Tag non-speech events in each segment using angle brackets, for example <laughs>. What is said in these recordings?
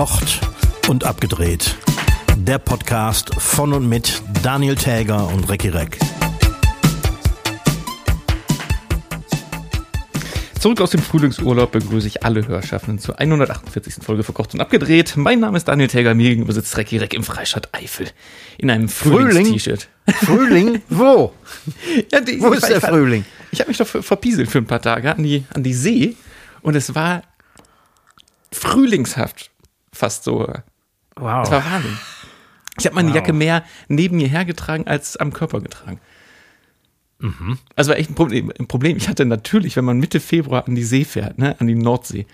Verkocht und abgedreht. Der Podcast von und mit Daniel Täger und Recki Reck. Zurück aus dem Frühlingsurlaub begrüße ich alle Hörschaffenden zur 148. Folge Verkocht und abgedreht. Mein Name ist Daniel Täger, mir gegenüber sitzt Recki Reck im Freistadt Eifel. In einem Frühlings-T-Shirt. Frühling? Wo? <laughs> Ja, die, Wo ist der ich- Frühling? Ich habe mich doch ver- verpieselt für ein paar Tage an die, an die See und es war frühlingshaft fast so. Wow. war Wahnsinn. Ich habe meine Wow. Jacke mehr neben mir hergetragen als am Körper getragen. Also war echt ein Problem, ein Problem. Ich hatte natürlich, wenn man Mitte Februar an die See fährt, ne, an die Nordsee,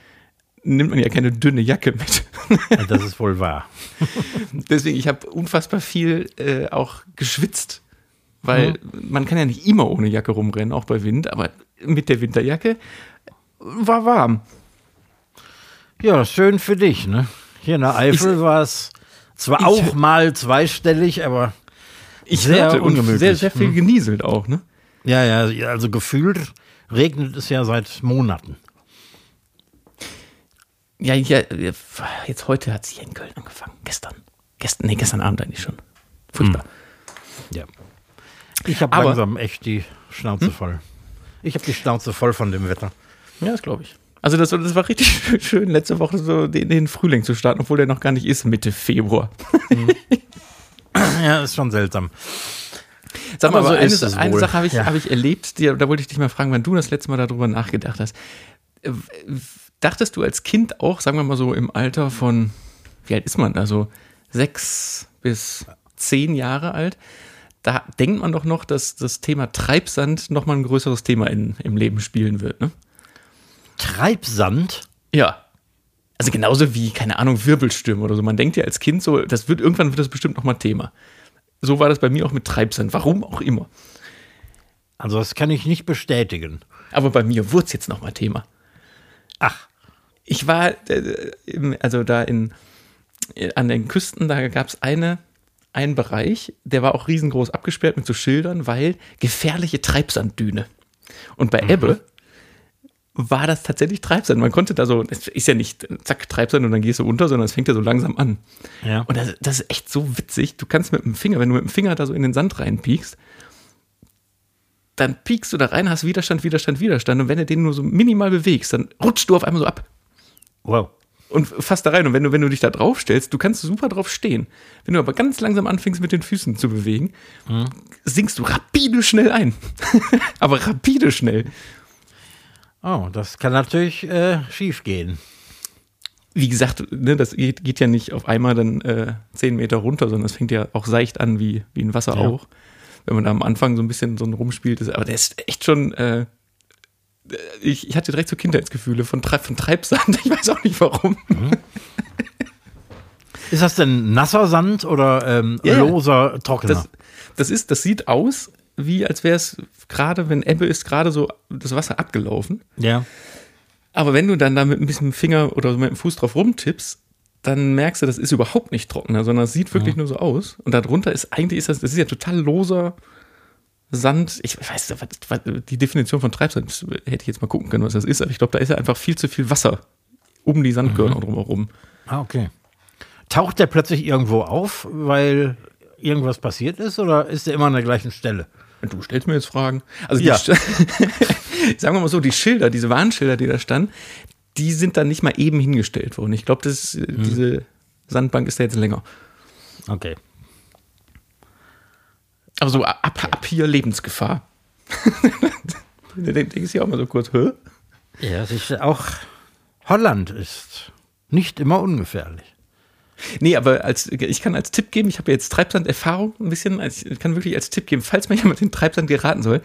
nimmt man ja keine dünne Jacke mit. Das ist wohl wahr. <laughs> Deswegen, ich habe unfassbar viel äh, auch geschwitzt. Weil man kann ja nicht immer ohne Jacke rumrennen, auch bei Wind, aber mit der Winterjacke war warm. Ja, schön für dich, ne? Hier in der Eifel war es zwar Ich- auch mal zweistellig, aber Ich Sehr hörte ungemütlich. sehr, sehr viel genieselt auch, ne? ja, ja, also gefühlt regnet es ja seit Monaten. Ja, ja, jetzt heute hat es hier in Köln angefangen. Gestern. Gestern, nee, gestern Abend eigentlich schon. Furchtbar. Ja. Ich habe langsam echt die Schnauze voll. Ich habe die Schnauze voll von dem Wetter. Ja, das glaube ich. Also das, das war richtig <laughs> schön, letzte Woche so den, den Frühling zu starten, obwohl der noch gar nicht ist, Mitte Februar. <laughs> Ja, ist schon seltsam. Sag mal, so eine, eine. Sache habe ich, Ja. hab ich erlebt, die, da wollte ich dich mal fragen, wann du das letzte Mal darüber nachgedacht hast. Dachtest du als Kind auch, sagen wir mal so im Alter von, wie alt ist man da, so sechs bis zehn Jahre alt, da denkt man doch noch, dass das Thema Treibsand nochmal ein größeres Thema in, im Leben spielen wird, ne? Treibsand? Ja. Also genauso wie, keine Ahnung, Wirbelstürme oder so. Man denkt ja als Kind so, das wird irgendwann wird das bestimmt nochmal Thema. So war das bei mir auch mit Treibsand, warum auch immer. Also das kann ich nicht bestätigen. Aber bei mir wurde es jetzt nochmal Thema. Ach, Ich war, äh, also da in, äh, an den Küsten, da gab es eine, einen Bereich, der war auch riesengroß abgesperrt mit so Schildern, weil gefährliche Treibsanddüne. Und bei Ebbe war das tatsächlich Treibsand. Man konnte da so, es ist ja nicht zack, Treibsand und dann gehst du unter, sondern es fängt ja so langsam an. ja. Und das, das ist echt so witzig. Du kannst mit dem Finger, wenn du mit dem Finger da so in den Sand reinpiekst, dann piekst du da rein, hast Widerstand, Widerstand, Widerstand. Und wenn du den nur so minimal bewegst, dann rutschst du auf einmal so ab Wow. und fasst da rein. Und wenn du, wenn du dich da drauf stellst, du kannst super drauf stehen. Wenn du aber ganz langsam anfängst, mit den Füßen zu bewegen, sinkst du rapide schnell ein. <laughs> aber rapide schnell. Oh, das kann natürlich äh, schief gehen. Wie gesagt, ne, das geht, geht ja nicht auf einmal dann äh, zehn Meter runter, sondern es fängt ja auch seicht an wie, wie ein Wasser Ja. auch. Wenn man da am Anfang so ein bisschen so rumspielt. Ist, aber der ist echt schon. Äh, ich, ich hatte direkt so Kindheitsgefühle von, von Treibsand. <laughs> Ich weiß auch nicht warum. Ist das denn nasser Sand oder ähm, ja. loser, trockener? Das, das, ist, das sieht aus, wie als wäre es gerade, wenn Ebbe ist, gerade so das Wasser abgelaufen. ja. Aber wenn du dann da mit ein bisschen Finger oder mit dem Fuß drauf rumtippst, dann merkst du, das ist überhaupt nicht trockener, sondern es sieht wirklich nur so aus. Und darunter ist eigentlich ist das, das ist ja total loser Sand. Ich weiß, die Definition von Treibsand das hätte ich jetzt mal gucken können, was das ist, aber ich glaube, da ist ja einfach viel zu viel Wasser um die Sandkörner drumherum. Ah, okay. Taucht der plötzlich irgendwo auf, weil irgendwas passiert ist oder ist der immer an der gleichen Stelle? Du stellst mir jetzt Fragen. Also Ja. <laughs> Sagen wir mal so, die Schilder, diese Warnschilder, die da standen, die sind dann nicht mal eben hingestellt worden. Ich glaube, ist, Mhm. diese Sandbank ist da jetzt länger. Okay. Aber so ab, ab hier Lebensgefahr. Da denke ich ja auch mal so kurz, hä? Ja, auch Holland ist nicht immer ungefährlich. Nee, aber als, ich kann als Tipp geben, ich habe jetzt Treibsand-Erfahrung ein bisschen, als, ich kann wirklich als Tipp geben, falls mir jemand den Treibsand geraten soll,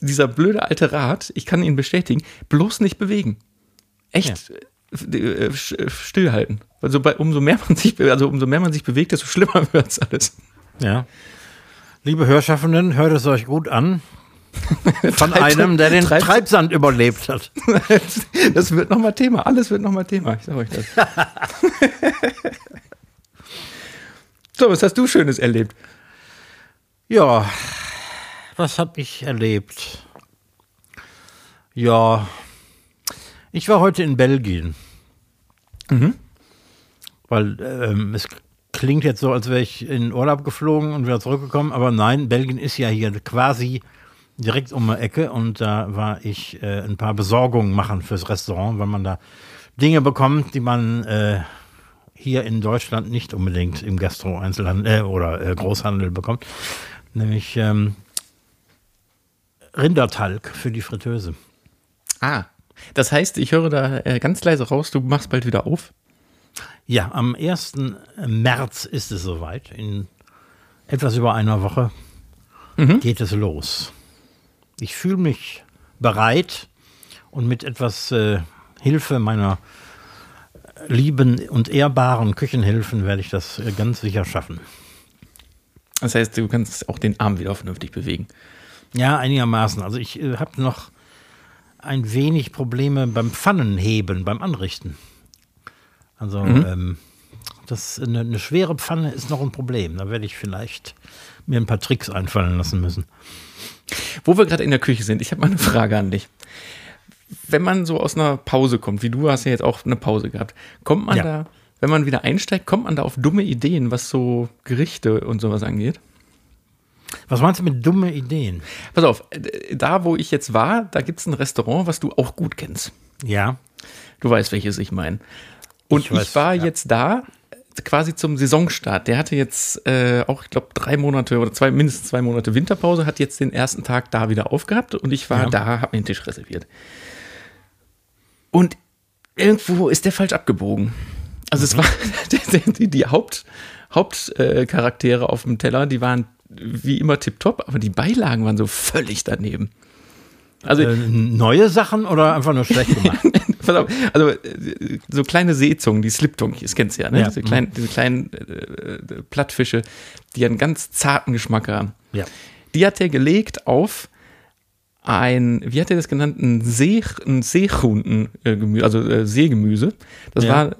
dieser blöde alte Rat, ich kann ihn bestätigen, bloß nicht bewegen. Echt äh, äh, sch- stillhalten. Also bei, umso mehr man sich, also umso mehr man sich bewegt, desto schlimmer <laughs> wird's alles. Ja. Liebe Hörschaffenden, hört es euch gut an. <laughs> Von einem, der den Treibsand- Treibsand überlebt hat. <laughs> Das wird nochmal Thema. Alles wird nochmal Thema. Ich sag euch das. <laughs> so, was hast du Schönes erlebt? Ja, was habe ich erlebt? Ja, ich war heute in Belgien. Weil ähm, es klingt jetzt so, als wäre ich in Urlaub geflogen und wieder zurückgekommen, aber nein, Belgien ist ja hier quasi direkt um die Ecke und da war ich äh, ein paar Besorgungen machen fürs Restaurant, weil man da Dinge bekommt, die man äh, hier in Deutschland nicht unbedingt im Gastro-Einzelhandel äh, oder äh, Großhandel bekommt. Nämlich ähm, Rindertalg für die Fritteuse. Ah, das heißt, ich höre da äh, ganz leise raus, du machst bald wieder auf. Ja, am 1. März ist es soweit. In etwas über einer Woche Mhm. geht es los. Ich fühle mich bereit und mit etwas äh, Hilfe meiner lieben und ehrbaren Küchenhilfen werde ich das äh, ganz sicher schaffen. Das heißt, du kannst auch den Arm wieder vernünftig bewegen. Ja, einigermaßen. Also ich äh, habe noch ein wenig Probleme beim Pfannenheben, beim Anrichten. Also ähm, das eine, eine schwere Pfanne ist noch ein Problem. Da werde ich vielleicht mir ein paar Tricks einfallen lassen müssen. Wo wir gerade in der Küche sind, ich habe mal eine Frage an dich. Wenn man so aus einer Pause kommt, wie du hast ja jetzt auch eine Pause gehabt, kommt man Ja. da, wenn man wieder einsteigt, kommt man da auf dumme Ideen, was so Gerichte und sowas angeht? Was meinst du mit dumme Ideen? Pass auf, äh, da wo ich jetzt war, da gibt es ein Restaurant, was du auch gut kennst. Ja. Du weißt, welches ich meine. Und ich, Ich weiß, war ja. jetzt da quasi zum Saisonstart. Der hatte jetzt äh, auch, ich glaube, drei Monate oder zwei, mindestens zwei Monate Winterpause, hat jetzt den ersten Tag da wieder aufgehabt und ich war Ja. da, habe mir den Tisch reserviert. Und irgendwo ist der falsch abgebogen. Also es war <laughs> die, die, Haupt, Hauptcharaktere äh, auf dem Teller, die waren wie immer tipptopp, aber die Beilagen waren so völlig daneben. Also Äh, neue Sachen oder einfach nur schlecht gemacht? <laughs> Pass auf, also äh, so kleine Seezungen, die Sliptunkies, kennst du ja, ne? Ja. Diese kleinen, diese kleinen äh, äh, Plattfische, die einen ganz zarten Geschmack haben. ja. Die hat er gelegt auf ein, wie hat er das genannt, ein, See, ein Seehunden-Gemüse, also äh, Seegemüse. Das Ja. war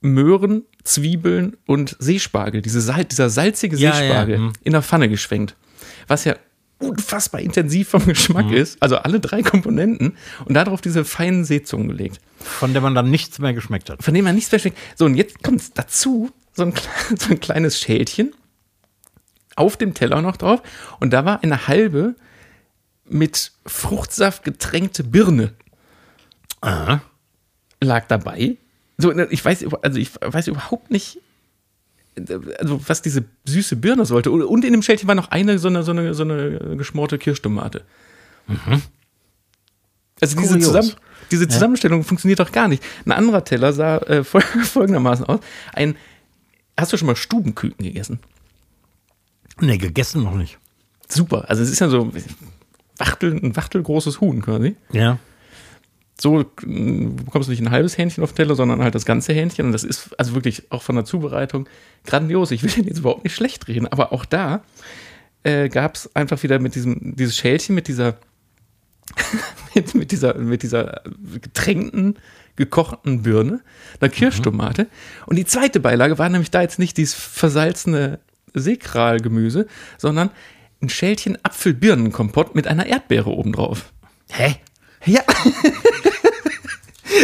Möhren, Zwiebeln und Seespargel, diese Sal dieser salzige Ja, ja, Seespargel mhm. in der Pfanne geschwenkt. Was ja unfassbar intensiv vom Geschmack Mhm. ist, also alle drei Komponenten und darauf diese feinen Seezungen gelegt Von der man dann nichts mehr geschmeckt hat. von dem man nichts mehr schmeckt. So, und jetzt kommt dazu so ein, <laughs> so ein kleines Schälchen auf dem Teller noch drauf. Und da war eine halbe mit Fruchtsaft getränkte Birne Aha. lag dabei. So, ne, ich weiß, also ich weiß überhaupt nicht, also was diese süße Birne sollte. Und in dem Schälchen war noch eine so eine, so eine, so eine geschmorte Kirschtomate. Also diese. Zusammen, diese Zusammenstellung funktioniert doch gar nicht. Ein anderer Teller sah äh, <laughs> fol- folgendermaßen aus. Ein, hast du schon mal Stubenküken gegessen? Nee, gegessen noch nicht. Super. Also es ist ja so Wachtel, ein wachtelgroßes Huhn quasi. Ja. So äh, bekommst du nicht ein halbes Hähnchen auf den Teller, sondern halt das ganze Hähnchen. Und das ist also wirklich auch von der Zubereitung grandios. Ich will den <laughs> jetzt überhaupt nicht schlecht reden, aber auch da äh, gab es einfach wieder mit diesem, dieses Schälchen mit dieser, <laughs> mit, mit dieser, mit dieser getränkten, gekochten Birne, einer Kirschtomate. Und die zweite Beilage war nämlich da jetzt nicht dieses versalzene Seekralgemüse, sondern ein Schälchen Apfelbirnenkompott mit einer Erdbeere obendrauf. Hä? Ja. <laughs>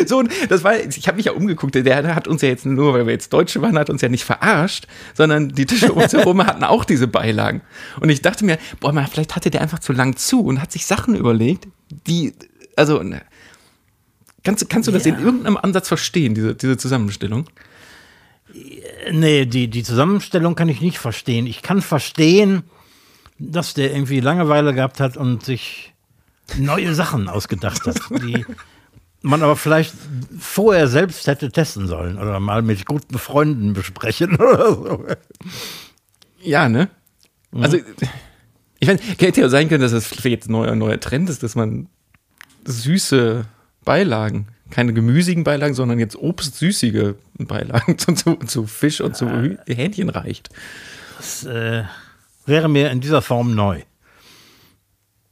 so, das war, ich habe mich ja umgeguckt, der hat uns ja jetzt nur, weil wir jetzt Deutsche waren, hat uns ja nicht verarscht, sondern die Tische um uns herum <laughs> hatten auch diese Beilagen. Und ich dachte mir, boah, mal, vielleicht hatte der einfach zu lang zu und hat sich Sachen überlegt, die, also, ne. kannst, du- kannst du das Ja. in irgendeinem Ansatz verstehen, diese, diese Zusammenstellung? Nee, die, die Zusammenstellung kann ich nicht verstehen. Ich kann verstehen, dass der irgendwie Langeweile gehabt hat und sich neue Sachen ausgedacht hat, die <laughs> man aber vielleicht vorher selbst hätte testen sollen oder mal mit guten Freunden besprechen <laughs> oder so. Ja, ne? Also, ich meine, hätte ja sein können, dass das jetzt ein neuer, neuer Trend ist, dass man süße Beilagen, keine gemüsigen Beilagen, sondern jetzt obstsüßige Beilagen <laughs> zu, zu, zu Fisch und zu Hü- Hähnchen reicht. Das äh, wäre mir in dieser Form neu.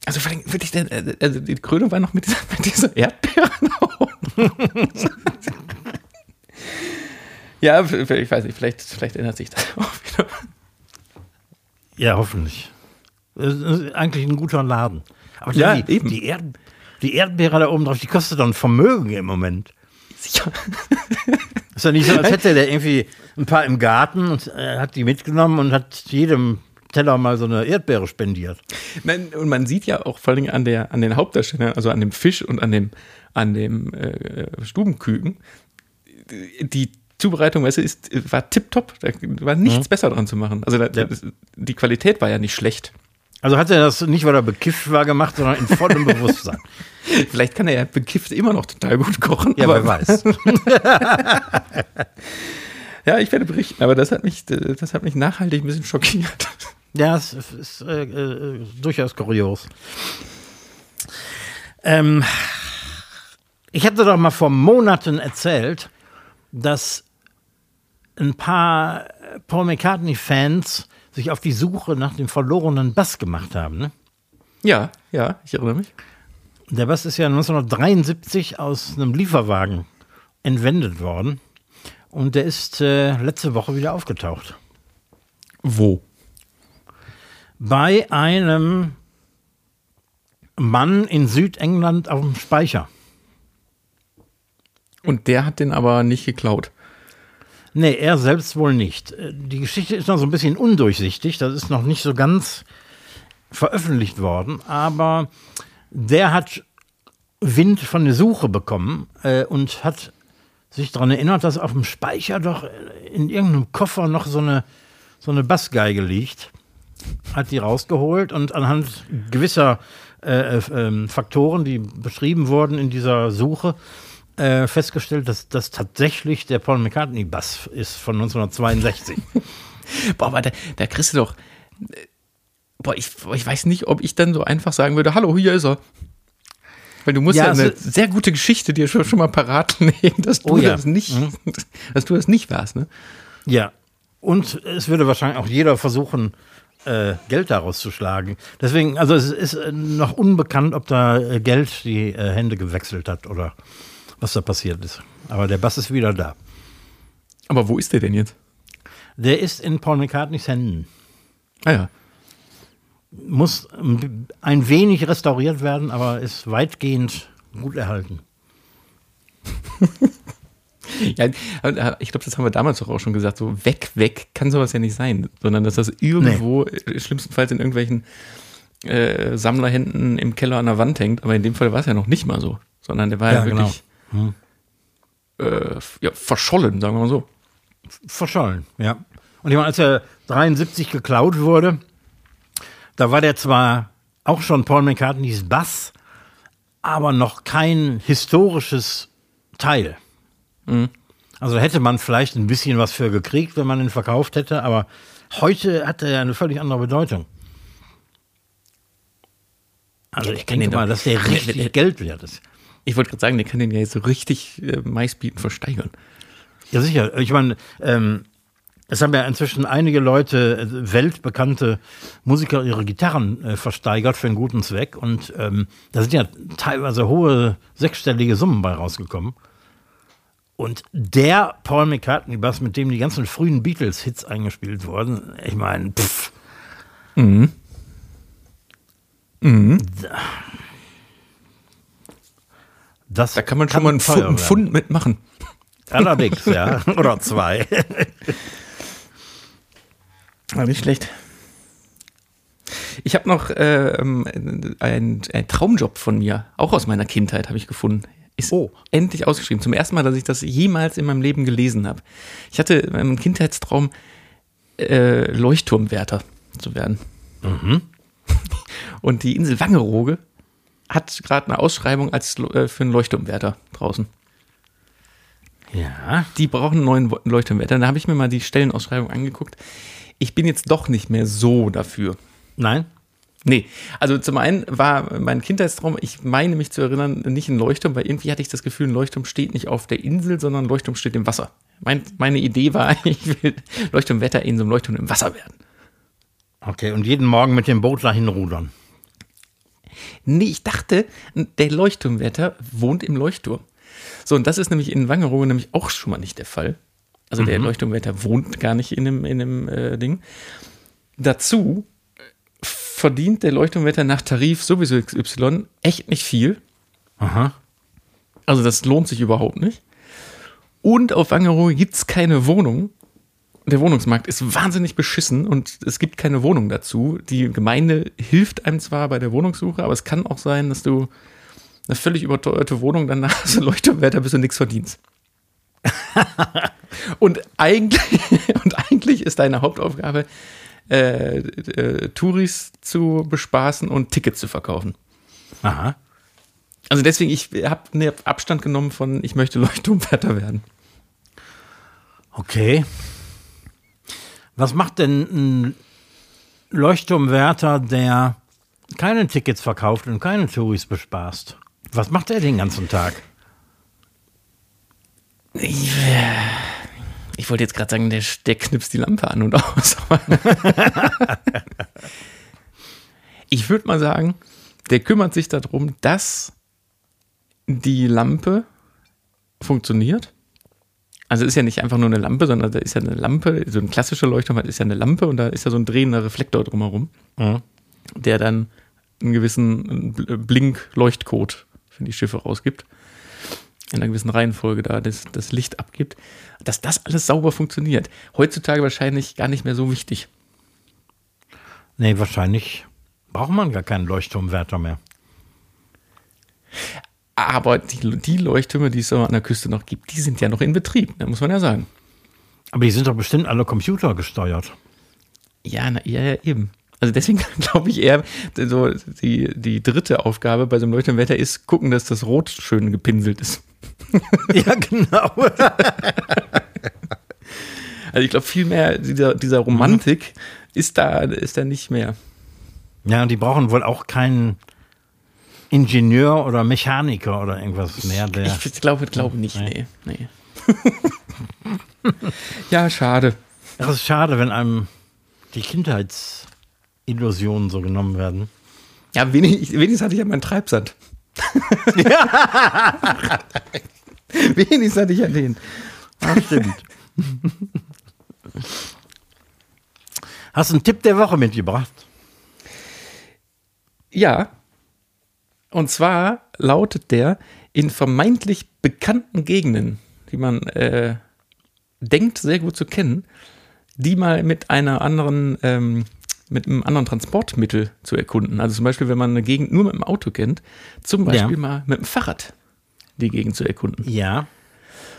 Also, vor allem wirklich, äh, also die Krönung war noch mit dieser, <laughs> mit dieser Erdbeere. <laughs> ja, ich weiß nicht, vielleicht, vielleicht ändert sich das auch wieder. Ja, hoffentlich. Es ist eigentlich ein guter Laden. Aber Ja, die, eben. Die, Erd, die Erdbeere da oben drauf, die kostet dann Vermögen im Moment. Sicher. Ist ja nicht so, als <laughs> hätte der irgendwie ein paar im Garten und äh, hat die mitgenommen und hat jedem Teller mal so eine Erdbeere spendiert. Nein, und man sieht ja auch vor allem an, der, an den Hauptdarstellern, also an dem Fisch und an dem, an dem äh, Stubenküken, die Zubereitung, weißt du, ist, war tipptopp. Da war nichts mhm. besser dran zu machen. Also da, ja. die Qualität war ja nicht schlecht. Also hat er das nicht, weil er bekifft war, gemacht, sondern in vollem <laughs> Bewusstsein. Vielleicht kann er ja bekifft immer noch total gut kochen. Ja, wer weiß. <laughs> ja, ich werde berichten, aber das hat mich, das hat mich nachhaltig ein bisschen schockiert. Ja, es ist äh, äh, durchaus kurios. Ähm, ich hatte doch mal vor Monaten erzählt, dass ein paar Paul McCartney-Fans sich auf die Suche nach dem verlorenen Bass gemacht haben. Ne? Ja, ja, ich erinnere mich. Der Bass ist ja 1973 aus einem Lieferwagen entwendet worden und der ist äh, letzte Woche wieder aufgetaucht. Wo? Bei einem Mann in Südengland auf dem Speicher. Und der hat den aber nicht geklaut. Nee, er selbst wohl nicht. Äh, die Geschichte ist noch so ein bisschen undurchsichtig. Das ist noch nicht so ganz veröffentlicht worden. Aber der hat Wind von der Suche bekommen äh, und hat sich daran erinnert, dass auf dem Speicher doch in irgendeinem Koffer noch so eine, so eine Bassgeige liegt. Hat die rausgeholt und anhand gewisser äh, äh, Faktoren, die beschrieben wurden in dieser Suche, äh, festgestellt, dass das tatsächlich der Paul McCartney-Bass ist von 1962. <laughs> boah, aber da, da kriegst du doch. Boah, ich, ich weiß nicht, ob ich dann so einfach sagen würde: Hallo, hier ist er. Weil du musst ja, ja eine also, sehr gute Geschichte dir schon, schon mal parat <laughs> legen, dass du oh, ja. das nicht, mhm. <laughs> dass du das nicht warst, ne? Ja. Und es würde wahrscheinlich auch jeder versuchen, äh, Geld daraus zu schlagen. Deswegen, also es ist noch unbekannt, ob da äh, Geld die äh, Hände gewechselt hat oder was da passiert ist. Aber der Bass ist wieder da. Aber wo ist der denn jetzt? Der ist in Paul McCartneys Händen. Ah ja. Muss ein wenig restauriert werden, aber ist weitgehend gut erhalten. <laughs> ja, ich glaube, das haben wir damals auch schon gesagt. So weg, weg kann sowas ja nicht sein, sondern dass das irgendwo, nee. schlimmstenfalls in irgendwelchen äh, Sammlerhänden im Keller an der Wand hängt. Aber in dem Fall war es ja noch nicht mal so, sondern der war ja, ja wirklich. Genau hm. äh, ja, verschollen, sagen wir mal so. Verschollen, ja. Und ich meine, als er 73 geklaut wurde, da war der zwar auch schon Paul McCartneys Bass, aber noch kein historisches Teil. Mhm. Also hätte man vielleicht ein bisschen was für gekriegt, wenn man ihn verkauft hätte, aber heute hat er ja eine völlig andere Bedeutung. Also ich denke mal, dass der <laughs> richtig Geld wert ist. Ich wollte gerade sagen, der kann den ja jetzt so richtig äh, meistbieten versteigern. Ja, sicher. Ich meine, ähm, es haben ja inzwischen einige Leute, äh, weltbekannte Musiker, ihre Gitarren äh, versteigert für einen guten Zweck. Und ähm, da sind ja teilweise hohe sechsstellige Summen bei rausgekommen. Und der Paul McCartney-Bass, mit dem die ganzen frühen Beatles-Hits eingespielt wurden, ich meine, pff. Mhm. Mhm. Da, das da kann man schon mal einen Pfund, mitmachen. <laughs> Allerdings, ja. <laughs> Oder zwei. Aber nicht schlecht. Ich habe noch äh, einen, einen Traumjob von mir, auch aus meiner Kindheit, habe ich gefunden. Ist oh. endlich ausgeschrieben. Zum ersten Mal, dass ich das jemals in meinem Leben gelesen habe. Ich hatte einen Kindheitstraum, äh, Leuchtturmwärter zu werden. Mhm. <laughs> Und die Insel Wangerooge hat gerade eine Ausschreibung als äh, für einen Leuchtturmwärter draußen. Ja. Die brauchen einen neuen Leuchtturmwärter. Da habe ich mir mal die Stellenausschreibung angeguckt. Ich bin jetzt doch nicht mehr so dafür. Nein? Nee, also zum einen war mein Kindheitstraum, ich meine mich zu erinnern, nicht ein Leuchtturm, weil irgendwie hatte ich das Gefühl, ein Leuchtturm steht nicht auf der Insel, sondern ein Leuchtturm steht im Wasser. Mein, meine Idee war, <laughs> ich will Leuchtturmwetter in so einem Leuchtturm im Wasser werden. Okay, und jeden Morgen mit dem Boot dahin rudern. Nee, ich dachte, der Leuchtturmwärter wohnt im Leuchtturm. So, und das ist nämlich in Wangerooge nämlich auch schon mal nicht der Fall. Also mhm. der Leuchtturmwärter wohnt gar nicht in dem, in dem äh, Ding. Dazu verdient der Leuchtturmwärter nach Tarif sowieso XY echt nicht viel. Aha. Also das lohnt sich überhaupt nicht. Und auf Wangerooge gibt es keine Wohnung. Der Wohnungsmarkt ist wahnsinnig beschissen und es gibt keine Wohnung dazu. Die Gemeinde hilft einem zwar bei der Wohnungssuche, aber es kann auch sein, dass du eine völlig überteuerte Wohnung dann hast <laughs> du Leuchtturmwärter, bis du nichts verdienst. <laughs> und, eigentlich, <laughs> und eigentlich ist deine Hauptaufgabe, äh, äh, Touris zu bespaßen und Tickets zu verkaufen. Aha. Also deswegen, ich habe ne Abstand genommen von, ich möchte Leuchtturmwärter <laughs> werden. Okay. Was macht denn ein Leuchtturmwärter, der keine Tickets verkauft und keine Touris bespaßt? Was macht er den ganzen Tag? Ich, ich wollte jetzt gerade sagen, der, der knipst die Lampe an und aus. <laughs> ich würde mal sagen, der kümmert sich darum, dass die Lampe funktioniert. Also ist ja nicht einfach nur eine Lampe, sondern da ist ja eine Lampe, so ein klassischer Leuchtturm ist ja eine Lampe und da ist ja so ein drehender Reflektor drumherum, mhm. der dann einen gewissen Blink-Leuchtcode für die Schiffe rausgibt. In einer gewissen Reihenfolge da das, das Licht abgibt. Dass das alles sauber funktioniert. Heutzutage wahrscheinlich gar nicht mehr so wichtig. Nee, wahrscheinlich braucht man gar keinen Leuchtturmwärter mehr. Aber die, die Leuchttürme, die es so an der Küste noch gibt, die sind ja noch in Betrieb, da muss man ja sagen. Aber die sind doch bestimmt alle computergesteuert. Ja, na, ja, ja, eben. Also deswegen <laughs> glaube ich eher, so die, die dritte Aufgabe bei so einem Leuchtturmwetter ist, gucken, dass das Rot schön gepinselt ist. <laughs> ja, genau. <laughs> also ich glaube, viel mehr dieser, dieser Romantik ist, da, ist da nicht mehr. Ja, und die brauchen wohl auch keinen Ingenieur oder Mechaniker oder irgendwas mehr. Der ich, ich glaube, glaube nicht, nee. nee. ja, schade. Es ist schade, wenn einem die Kindheitsillusionen so genommen werden. Ja, wenigstens, wenigstens hatte ich ja meinen Treibsand. ja. <laughs> wenigstens hatte ich ja den. Ah, stimmt. Hast du einen Tipp der Woche mitgebracht? Ja, und zwar lautet der, in vermeintlich bekannten Gegenden, die man äh, denkt sehr gut zu kennen, die mal mit einer anderen, ähm, mit einem anderen Transportmittel zu erkunden. Also zum Beispiel, wenn man eine Gegend nur mit dem Auto kennt, zum Beispiel ja. mal mit dem Fahrrad die Gegend zu erkunden. Ja.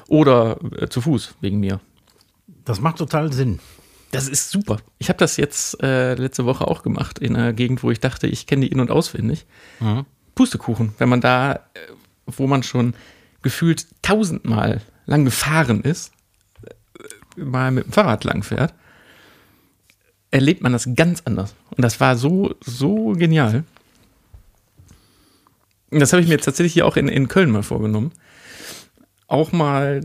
Oder äh, zu Fuß, wegen mir. Das macht total Sinn. Das ist super. Ich habe das jetzt äh, letzte Woche auch gemacht in einer Gegend, wo ich dachte, ich kenne die in- und auswendig. Mhm. Pustekuchen, wenn man da, äh, wo man schon gefühlt tausendmal lang gefahren ist, äh, mal mit dem Fahrrad lang fährt, erlebt man das ganz anders. Und das war so, so genial. Das habe ich mir jetzt tatsächlich hier auch in, in Köln mal vorgenommen. Auch mal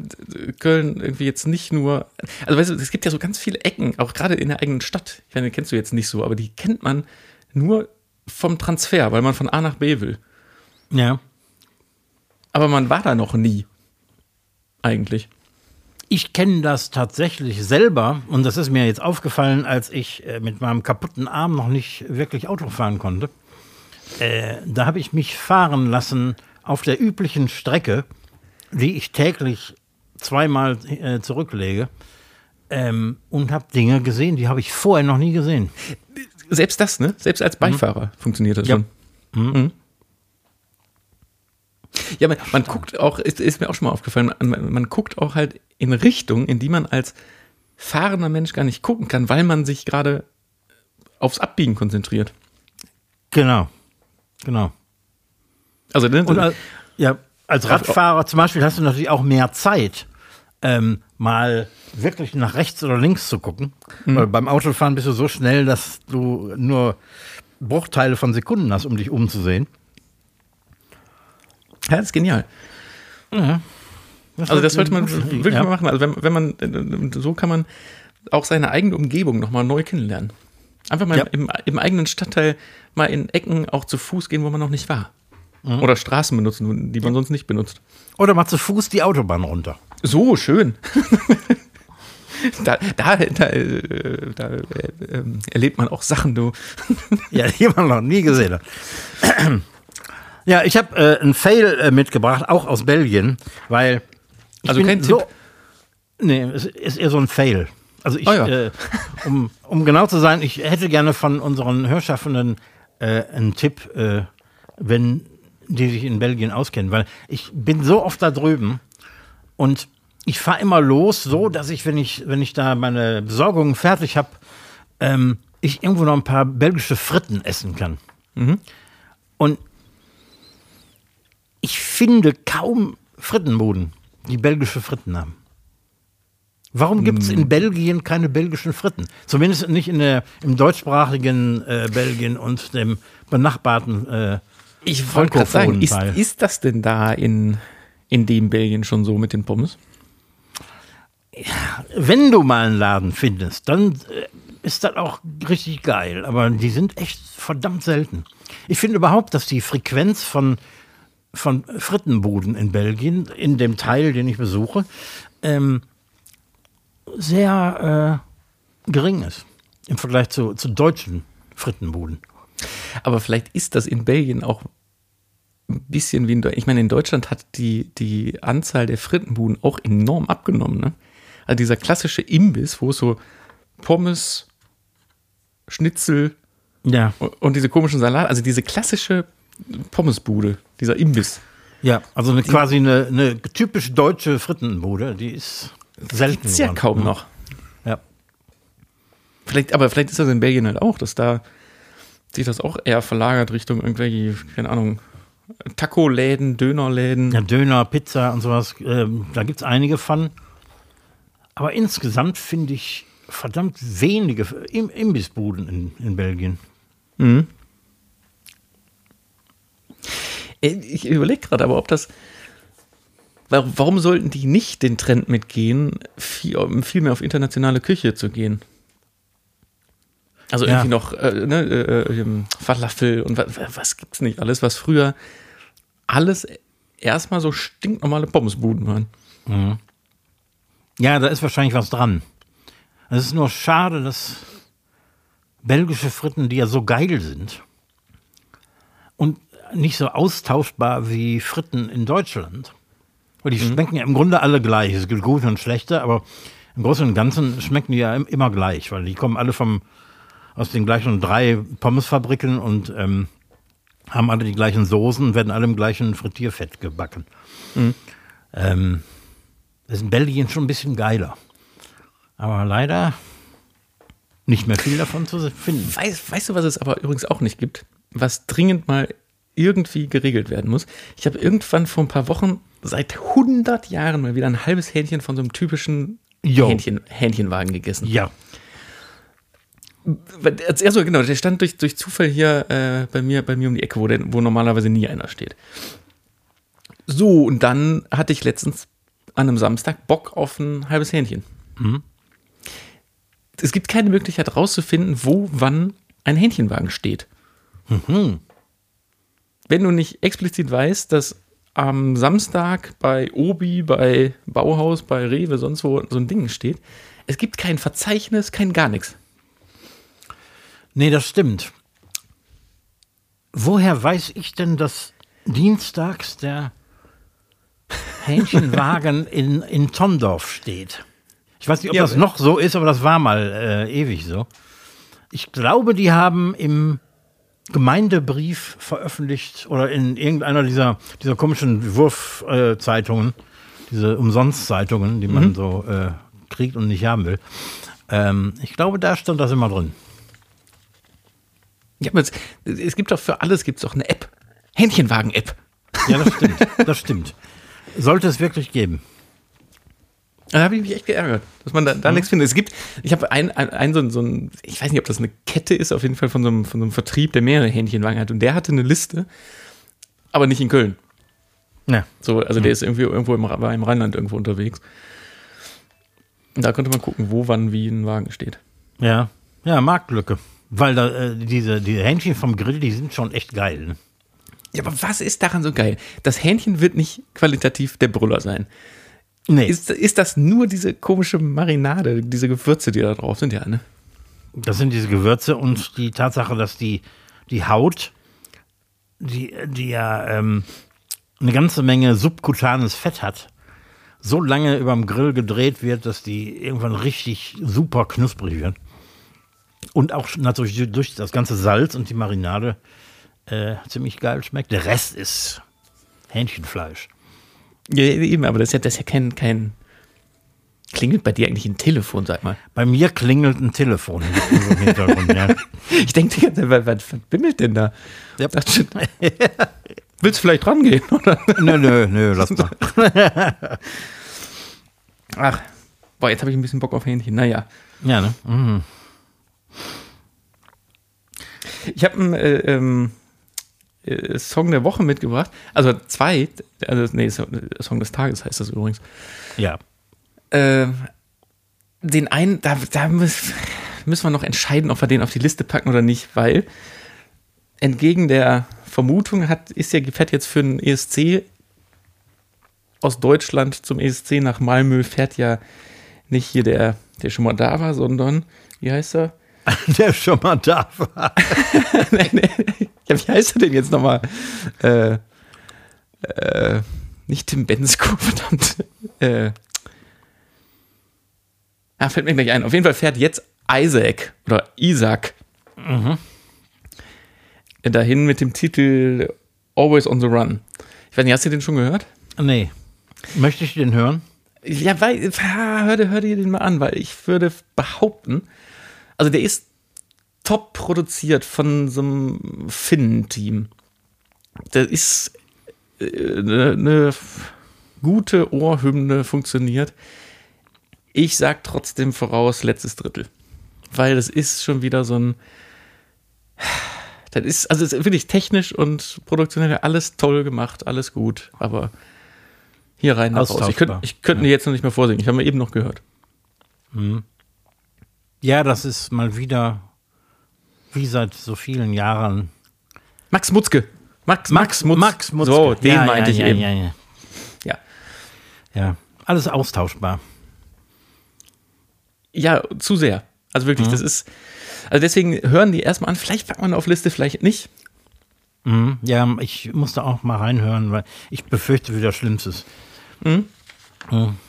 Köln irgendwie jetzt nicht nur, also weißt du, es gibt ja so ganz viele Ecken, auch gerade in der eigenen Stadt. Ich meine, die kennst du jetzt nicht so, aber die kennt man nur vom Transfer, weil man von A nach B will. Ja. Aber man war da noch nie. Eigentlich. Ich kenne das tatsächlich selber und das ist mir jetzt aufgefallen, als ich äh, mit meinem kaputten Arm noch nicht wirklich Auto fahren konnte. Äh, da habe ich mich fahren lassen auf der üblichen Strecke, die ich täglich zweimal äh, zurücklege ähm, und habe Dinge gesehen, die habe ich vorher noch nie gesehen selbst das, ne? Selbst als Beifahrer mhm. funktioniert das ja. schon. Mhm. mhm. Ja, man, man guckt auch, ist, ist, mir auch schon mal aufgefallen, man, man, guckt auch halt in Richtungen, in die man als fahrender Mensch gar nicht gucken kann, weil man sich gerade aufs Abbiegen konzentriert. Genau. Genau. Also, ne, Und, ja, als Radfahrer zum Beispiel hast du natürlich auch mehr Zeit, ähm, mal wirklich nach rechts oder links zu gucken. Mhm. Weil beim Autofahren bist du so schnell, dass du nur Bruchteile von Sekunden hast, um dich umzusehen. Ja, das ist genial. Ja. Das also das sollte man wirklich ja. mal machen. Also wenn, wenn man, so kann man auch seine eigene Umgebung nochmal neu kennenlernen. Einfach mal ja. im, im, eigenen Stadtteil mal in Ecken auch zu Fuß gehen, wo man noch nicht war. Mhm. Oder Straßen benutzen, die man sonst nicht benutzt. Oder mal zu Fuß die Autobahn runter. So, schön. <laughs> da, da, da, äh, da äh, ähm, erlebt man auch Sachen, du. ja, die man noch nie gesehen hat. <clears throat> ja, ich habe äh, einen Fail äh, mitgebracht, auch aus Belgien, weil. Also kein so, Tipp. Nee, es ist eher so ein Fail. Also ich, Ah ja. äh, um, um genau zu sein, ich hätte gerne von unseren Hörschaffenden äh, einen Tipp, äh, wenn die sich in Belgien auskennen, weil ich bin so oft da drüben und ich fahre immer los, so dass ich, wenn ich, wenn ich da meine Besorgungen fertig habe, ähm, ich irgendwo noch ein paar belgische Fritten essen kann. Und ich finde kaum Frittenbuden, die belgische Fritten haben. Warum gibt es in Belgien keine belgischen Fritten? Zumindest nicht in der, im deutschsprachigen äh, Belgien und dem benachbarten. Äh, Ich wollte gerade sagen, ist, ist das denn da in, in dem Belgien schon so mit den Pommes? wenn du mal einen Laden findest, dann äh, ist das auch richtig geil. Aber die sind echt verdammt selten. Ich finde überhaupt, dass die Frequenz von, von Frittenbuden in Belgien, in dem Teil, den ich besuche, ähm, sehr äh, gering ist im Vergleich zu, zu deutschen Frittenbuden. Aber vielleicht ist das in Belgien auch ein bisschen wie in Deutschland. Ich meine, in Deutschland hat die, die Anzahl der Frittenbuden auch enorm abgenommen. Ne? Also dieser klassische Imbiss, wo es so Pommes, Schnitzel Ja. und diese komischen Salat, also diese klassische Pommesbude, dieser Imbiss. Ja, also eine, quasi eine, eine typisch deutsche Frittenbude, die ist selten. Gibt's ja geworden. kaum noch. Ja. Vielleicht, aber vielleicht ist das in Belgien halt auch, dass da sich das auch eher verlagert Richtung irgendwelche, keine Ahnung, Taco-Läden, Dönerläden. Ja, Döner, Pizza und sowas, ähm, da gibt es einige von. Aber insgesamt finde ich verdammt wenige Im Imbissbuden in, in Belgien. Äh, Ich überlege gerade aber, ob das. wa- Warum sollten die nicht den Trend mitgehen, viel, viel mehr auf internationale Küche zu gehen? Also Ja. irgendwie noch äh, ne, äh, ähm, Falafel und was, was gibt's nicht alles, was früher alles erstmal so stinknormale Pommesbuden waren. Ja, da ist wahrscheinlich was dran. Es ist nur schade, dass belgische Fritten, die ja so geil sind und nicht so austauschbar wie Fritten in Deutschland. Weil die schmecken ja im Grunde alle gleich. Es gibt gute und schlechte, aber im Großen und Ganzen schmecken die ja im- immer gleich, weil die kommen alle vom, aus den gleichen drei Pommesfabriken und ähm, haben alle die gleichen Soßen, werden alle im gleichen Frittierfett gebacken. Ähm, das ist in Belgien schon ein bisschen geiler. Aber leider nicht mehr viel davon zu finden. Weißt, weißt du, was es aber übrigens auch nicht gibt? Was dringend mal irgendwie geregelt werden muss? Ich habe irgendwann vor ein paar Wochen seit 100 Jahren mal wieder ein halbes Hähnchen von so einem typischen. Hähnchen, Hähnchenwagen gegessen. Ja. Also genau, der stand durch, durch Zufall hier äh, bei, mir, bei mir um die Ecke, wo, der, wo normalerweise nie einer steht. So, und dann hatte ich letztens an einem Samstag Bock auf ein halbes Hähnchen. Es gibt keine Möglichkeit rauszufinden, wo wann ein Hähnchenwagen steht. Wenn du nicht explizit weißt, dass am Samstag bei Obi, bei Bauhaus, bei Rewe, sonst wo so ein Ding steht, es gibt kein Verzeichnis, kein gar nichts. Nee, das stimmt. Woher weiß ich denn, dass dienstags der Hähnchenwagen <laughs> in, in Tondorf steht? Ich weiß nicht, ob Ja, das noch so ist, aber das war mal äh, ewig so. Ich glaube, die haben im Gemeindebrief veröffentlicht oder in irgendeiner dieser, dieser komischen Wurfzeitungen, äh, diese Umsonstzeitungen, die man so äh, kriegt und nicht haben will. Ähm, ich glaube, da stand das immer drin. Ja, aber es, es gibt doch für alles gibt's doch eine App. Hähnchenwagen-App. Ja, das stimmt. <laughs> Das stimmt. Sollte es wirklich geben. Da habe ich mich echt geärgert, dass man da, da nichts findet. Es gibt, ich habe ein, ein, ein, so, ein, so ein, ich weiß nicht, ob das eine Kette ist, auf jeden Fall von so einem, von so einem Vertrieb, der mehrere Hähnchenwagen hat. Und der hatte eine Liste, aber nicht in Köln. Ja. So, also der ist irgendwie irgendwo im, war im Rheinland irgendwo unterwegs. Und da konnte man gucken, wo, wann, wie ein Wagen steht. Ja, ja Marktlücke. Weil da, äh, diese, diese Hähnchen vom Grill, die sind schon echt geil. Ne? Ja, aber was ist daran so geil? Das Hähnchen wird nicht qualitativ der Brüller sein. Nee, Ist, ist das nur diese komische Marinade, diese Gewürze, die da drauf sind? Ja, ne? das sind diese Gewürze und die Tatsache, dass die, die Haut, die, die ja ähm, eine ganze Menge subkutanes Fett hat, so lange überm Grill gedreht wird, dass die irgendwann richtig super knusprig wird. Und auch natürlich durch das ganze Salz und die Marinade äh, ziemlich geil schmeckt. Der Rest ist Hähnchenfleisch. Ja, eben, aber das ist ja, das ist ja kein, kein. Klingelt bei dir eigentlich ein Telefon, sag mal. Bei mir klingelt ein Telefon im Hintergrund, ja. <laughs> Ich denke, was, was bimmelt denn da? Ja. Willst du vielleicht rangehen, oder? Nö, nö, nö, lass mal. <laughs> Ach, boah, jetzt habe ich ein bisschen Bock auf Hähnchen. Naja. Ja, ne? Mhm. Ich habe einen äh, ähm, äh, Song der Woche mitgebracht. Also zwei. Also, nee, So- Song des Tages heißt das übrigens. Ja. Äh, den einen, da, da müssen, müssen wir noch entscheiden, ob wir den auf die Liste packen oder nicht, weil entgegen der Vermutung hat, ist ja fährt jetzt für den ESC aus Deutschland zum ESC nach Malmö, fährt ja nicht hier der, der schon mal da war, sondern, wie heißt er? <laughs> Der schon mal da war. <laughs> nee, nee. Ja, wie heißt er denn jetzt nochmal? Äh, äh, nicht Tim Bensko, <laughs> verdammt. Äh, ah, fällt mir gleich ein. Auf jeden Fall fährt jetzt Isaac oder Isaac dahin mit dem Titel Always on the Run. Ich weiß nicht, hast du den schon gehört? Nee. Möchte ich den hören? Ja, weil, ah, hör, hör dir den mal an, weil ich würde behaupten, also der ist top produziert von so einem Finnen-Team. Der ist eine äh, ne gute Ohrhymne, funktioniert. Ich sag trotzdem voraus, letztes Drittel. Weil das ist schon wieder so ein. Das ist, also ist wirklich technisch und produktionell alles toll gemacht, alles gut, aber hier rein nach raus. Ich könnte ich könnte jetzt noch nicht mehr vorsingen. Ich habe mir eben noch gehört. Ja, das ist mal wieder, wie seit so vielen Jahren. Max Mutzke. Max, Max, Mutz. Max Mutzke. So, den Ja, meinte ja, ich ja, eben. Ja, ja. Ja. ja, alles austauschbar. Ja, zu sehr. Also wirklich, das ist. Also deswegen hören die erstmal an. Vielleicht packt man auf Liste, vielleicht nicht. Mhm. Ja, ich musste auch mal reinhören, weil ich befürchte wieder Schlimmstes.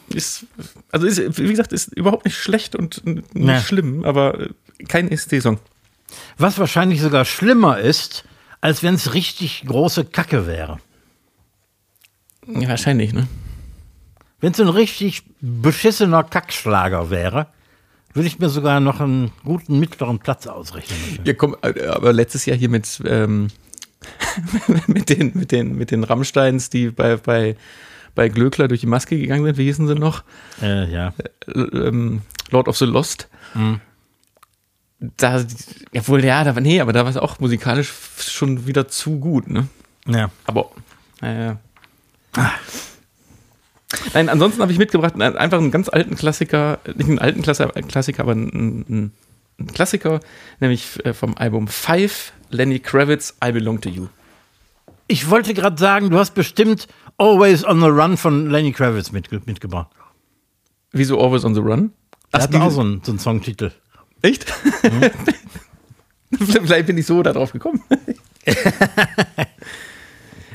Ist, also ist, wie gesagt, ist überhaupt nicht schlecht und nicht Nee. schlimm, aber äh, kein ESC-Song. Was wahrscheinlich sogar schlimmer ist, als wenn es richtig große Kacke wäre. Ja, wahrscheinlich, ne? Wenn es ein richtig beschissener Kackschlager wäre, würde ich mir sogar noch einen guten mittleren Platz ausrechnen. Ja, komm, äh, aber letztes Jahr hier mit, ähm, <laughs> mit, den, mit, den, mit den Rammsteins, die bei, bei, bei Glöckler durch die Maske gegangen sind, wie hießen sie noch? Äh, ja. Äh, ähm, Lord of the Lost. Da, ja wohl, ja, da war, nee, aber da war es auch musikalisch schon wieder zu gut, ne? ja. Aber, naja. Nein, ansonsten habe ich mitgebracht äh, einfach einen ganz alten Klassiker, nicht einen alten Klassiker, Klassiker aber einen, einen, einen Klassiker, nämlich äh, vom Album Five, Lenny Kravitz, I Belong to You. Ich wollte gerade sagen, du hast bestimmt Always on the Run von Lenny Kravitz mitge mitgebracht. Wieso Always on the Run? Er hat auch so einen, so einen Songtitel. Echt? <laughs> Vielleicht bin ich so darauf gekommen. <laughs>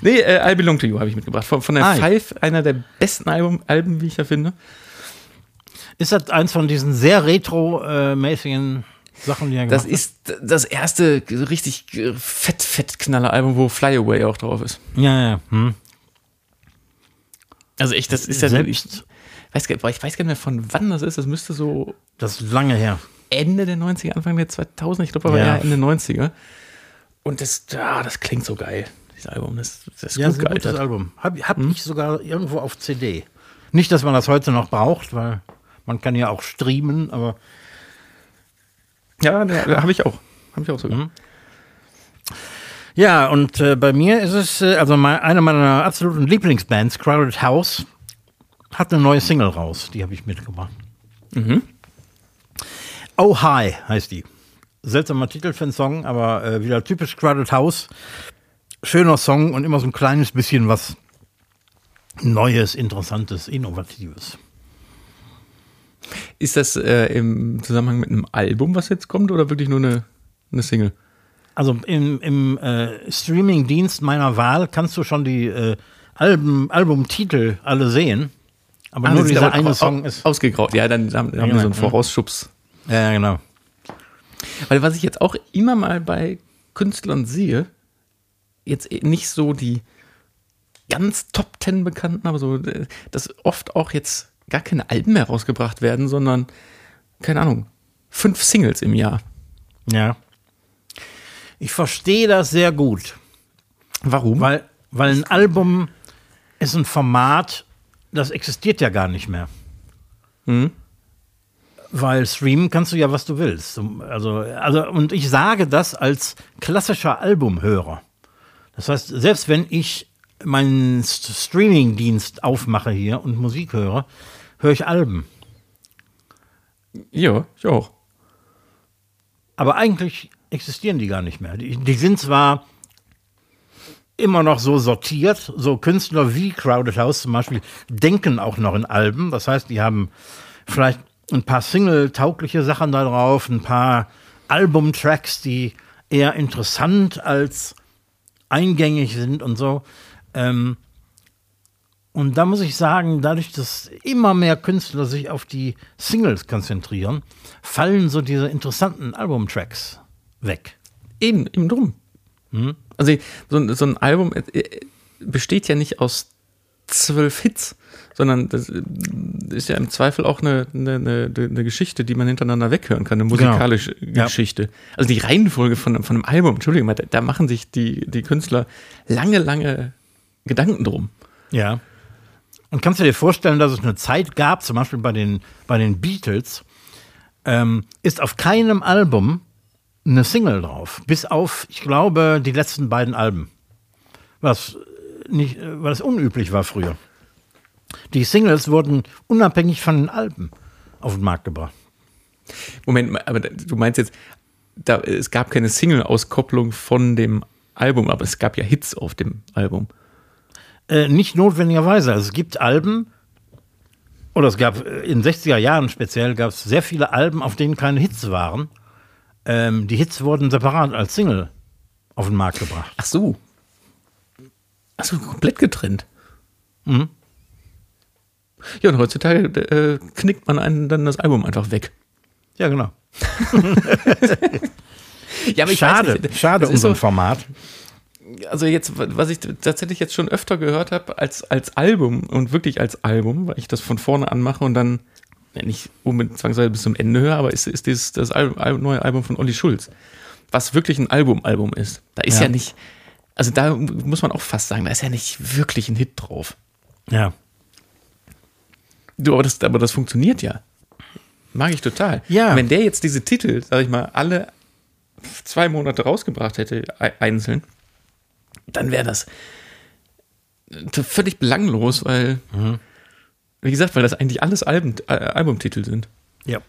nee, äh, I Belong to You habe ich mitgebracht. Von, von der Ah. Five, einer der besten Album, Alben, wie ich ja finde. Ist das eins von diesen sehr retro-mäßigen Sachen, die er Das gemacht ist das erste richtig fett, fett knaller Album, wo Fly Away auch drauf ist. Ja, ja. Hm. Also echt, das ist ja Selbst, ich weiß, ich weiß gar nicht mehr von wann das ist. Das müsste so das ist lange her. Ende der 90er, Anfang der 2000er. Ich glaube aber Ja. Ende 90er. Und das, ja, das klingt so geil, dieses Album. Das, das ist Ja, gut ist ein gutes. Album. Hab, hab ich sogar irgendwo auf CD. Nicht, dass man das heute noch braucht, weil man kann ja auch streamen, aber Ja, da, da habe ich auch. Habe ich auch sogar. Ja, und äh, bei mir ist es, äh, also mein, eine meiner absoluten Lieblingsbands, Crowded House, hat eine neue Single raus. Die habe ich mitgebracht. Oh Hi heißt die. Seltsamer Titel für einen Song, aber äh, wieder typisch Crowded House. Schöner Song und immer so ein kleines bisschen was Neues, Interessantes, Innovatives. Ist das äh, im Zusammenhang mit einem Album, was jetzt kommt, oder wirklich nur eine, eine Single? Also im, im äh, Streaming-Dienst meiner Wahl kannst du schon die äh, Alben, Albumtitel alle sehen. Aber Ah, nur dieser eine Song ist. Ausgegraut. Ja, dann haben, haben wir so einen genau. Vorausschubs. Ja, genau. Weil was ich jetzt auch immer mal bei Künstlern sehe, jetzt eh nicht so die ganz Top Ten bekannten, aber so, äh, dass oft auch jetzt gar keine Alben mehr rausgebracht werden, sondern, keine Ahnung, fünf Singles im Jahr. Ja. Ich verstehe das sehr gut. Warum? Weil, weil ein Album ist ein Format, das existiert ja gar nicht mehr. Hm? Weil streamen kannst du ja, was du willst. Also, also, und ich sage das als klassischer Albumhörer. Das heißt, selbst wenn ich meinen St- Streaming-Dienst aufmache hier und Musik höre, höre ich Alben. Ja, ich auch. Aber eigentlich existieren die gar nicht mehr. Die, die sind zwar immer noch so sortiert, so Künstler wie Crowded House zum Beispiel denken auch noch in Alben. Das heißt, die haben vielleicht ein paar Single-taugliche Sachen da drauf, ein paar Album-Tracks, die eher interessant als eingängig sind und so. Ähm, und da muss ich sagen, dadurch, dass immer mehr Künstler sich auf die Singles konzentrieren, fallen so diese interessanten Albumtracks weg. Eben, eben drum. Also so, ein- so ein Album äh, äh, besteht ja nicht aus zwölf Hits, sondern das äh, ist ja im Zweifel auch eine, eine, eine, eine Geschichte, die man hintereinander weghören kann, eine musikalische Ja. Geschichte. Also die Reihenfolge von, von einem Album, Entschuldigung, da, da machen sich die, die Künstler lange, lange Gedanken drum. Ja. Und kannst du dir vorstellen, dass es eine Zeit gab, zum Beispiel bei den, bei den Beatles, ähm, ist auf keinem Album eine Single drauf. Bis auf, ich glaube, die letzten beiden Alben. Was nicht, äh, was unüblich war früher. Die Singles wurden unabhängig von den Alben auf den Markt gebracht. Moment, aber du meinst jetzt, da, es gab keine Single-Auskopplung von dem Album, aber es gab ja Hits auf dem Album. Äh, nicht notwendigerweise. Also es gibt Alben, oder es gab äh, in den 60er Jahren speziell, gab es sehr viele Alben, auf denen keine Hits waren. Ähm, die Hits wurden separat als Single auf den Markt gebracht. Ach so. Ach so, komplett getrennt. Mhm. Ja, und heutzutage äh, knickt man einen dann das Album einfach weg. Ja, genau. <laughs> Ja, aber schade, schade das um ist so ein Format. Also jetzt, was ich tatsächlich jetzt schon öfter gehört habe, als, als Album und wirklich als Album, weil ich das von vorne an mache und dann nicht unbedingt zwangsweise bis zum Ende höre, aber ist, ist dieses, das Al Al neue Album von Olli Schulz, was wirklich ein Album-Album ist. Da ist ja. Ja. nicht, also da muss man auch fast sagen, da ist ja nicht wirklich ein Hit drauf. Ja. Du, aber das, aber das funktioniert ja. Mag ich total. Ja. Wenn der jetzt diese Titel, sag ich mal, alle zwei Monate rausgebracht hätte, ei- einzeln, dann wäre das äh, völlig belanglos, weil, wie gesagt, weil das eigentlich alles Alben, äh, Albumtitel sind. ja.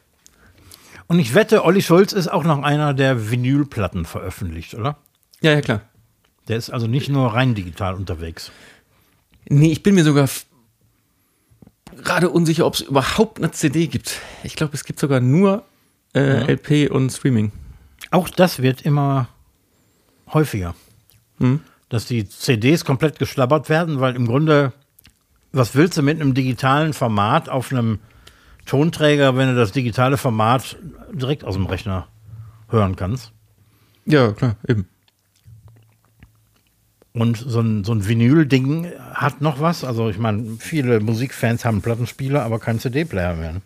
Und ich wette, Olli Schulz ist auch noch einer, der Vinylplatten veröffentlicht, oder? Ja, ja, klar. Der ist also nicht nur rein digital unterwegs. Nee, ich bin mir sogar gerade unsicher, ob es überhaupt eine CD gibt. Ich glaube, es gibt sogar nur äh, LP und Streaming. Auch das wird immer häufiger. Hm? Dass die CDs komplett geschlabbert werden, weil im Grunde, was willst du mit einem digitalen Format auf einem Tonträger, wenn du das digitale Format direkt aus dem Rechner hören kannst? Ja, klar, eben. Und so ein, so ein Vinyl-Ding hat noch was. Also ich meine, viele Musikfans haben Plattenspieler, aber keinen CD-Player mehr. ne?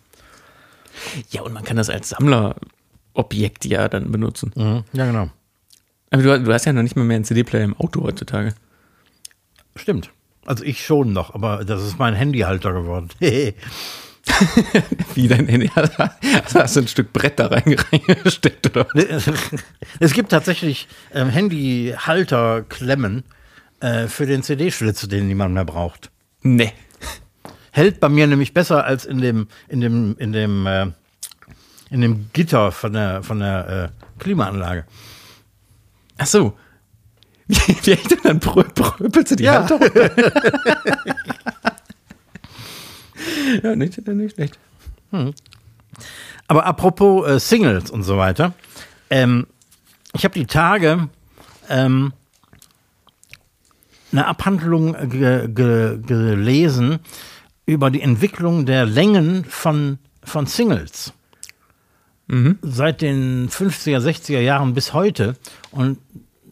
Ja, und man kann das als Sammlerobjekt ja dann benutzen. Ja, genau. Aber du, du hast ja noch nicht mal mehr einen CD-Player im Auto heutzutage. Stimmt. Also ich schon noch, aber das ist mein Handyhalter geworden. <laughs> Wie dein Handy? <laughs> Also hast du ein Stück Brett da rein- reingesteckt, oder? <laughs> es gibt tatsächlich ähm, Handyhalterklemmen äh, für den CD-Schlitz, den niemand mehr braucht. Nee. Hält bei mir nämlich besser als in dem, in dem, in dem, äh, in dem Gitter von der, von der äh, Klimaanlage. Ach so. Wie, echt denn dann prö, pröpelst du die Ja. Hand runter? <laughs> ja, nicht, nicht schlecht. Aber apropos äh, Singles und so weiter. Ähm, ich habe die Tage ähm, eine Abhandlung äh, ge ge gelesen über die Entwicklung der Längen von, von Singles. Seit den 50er, 60er Jahren bis heute. Und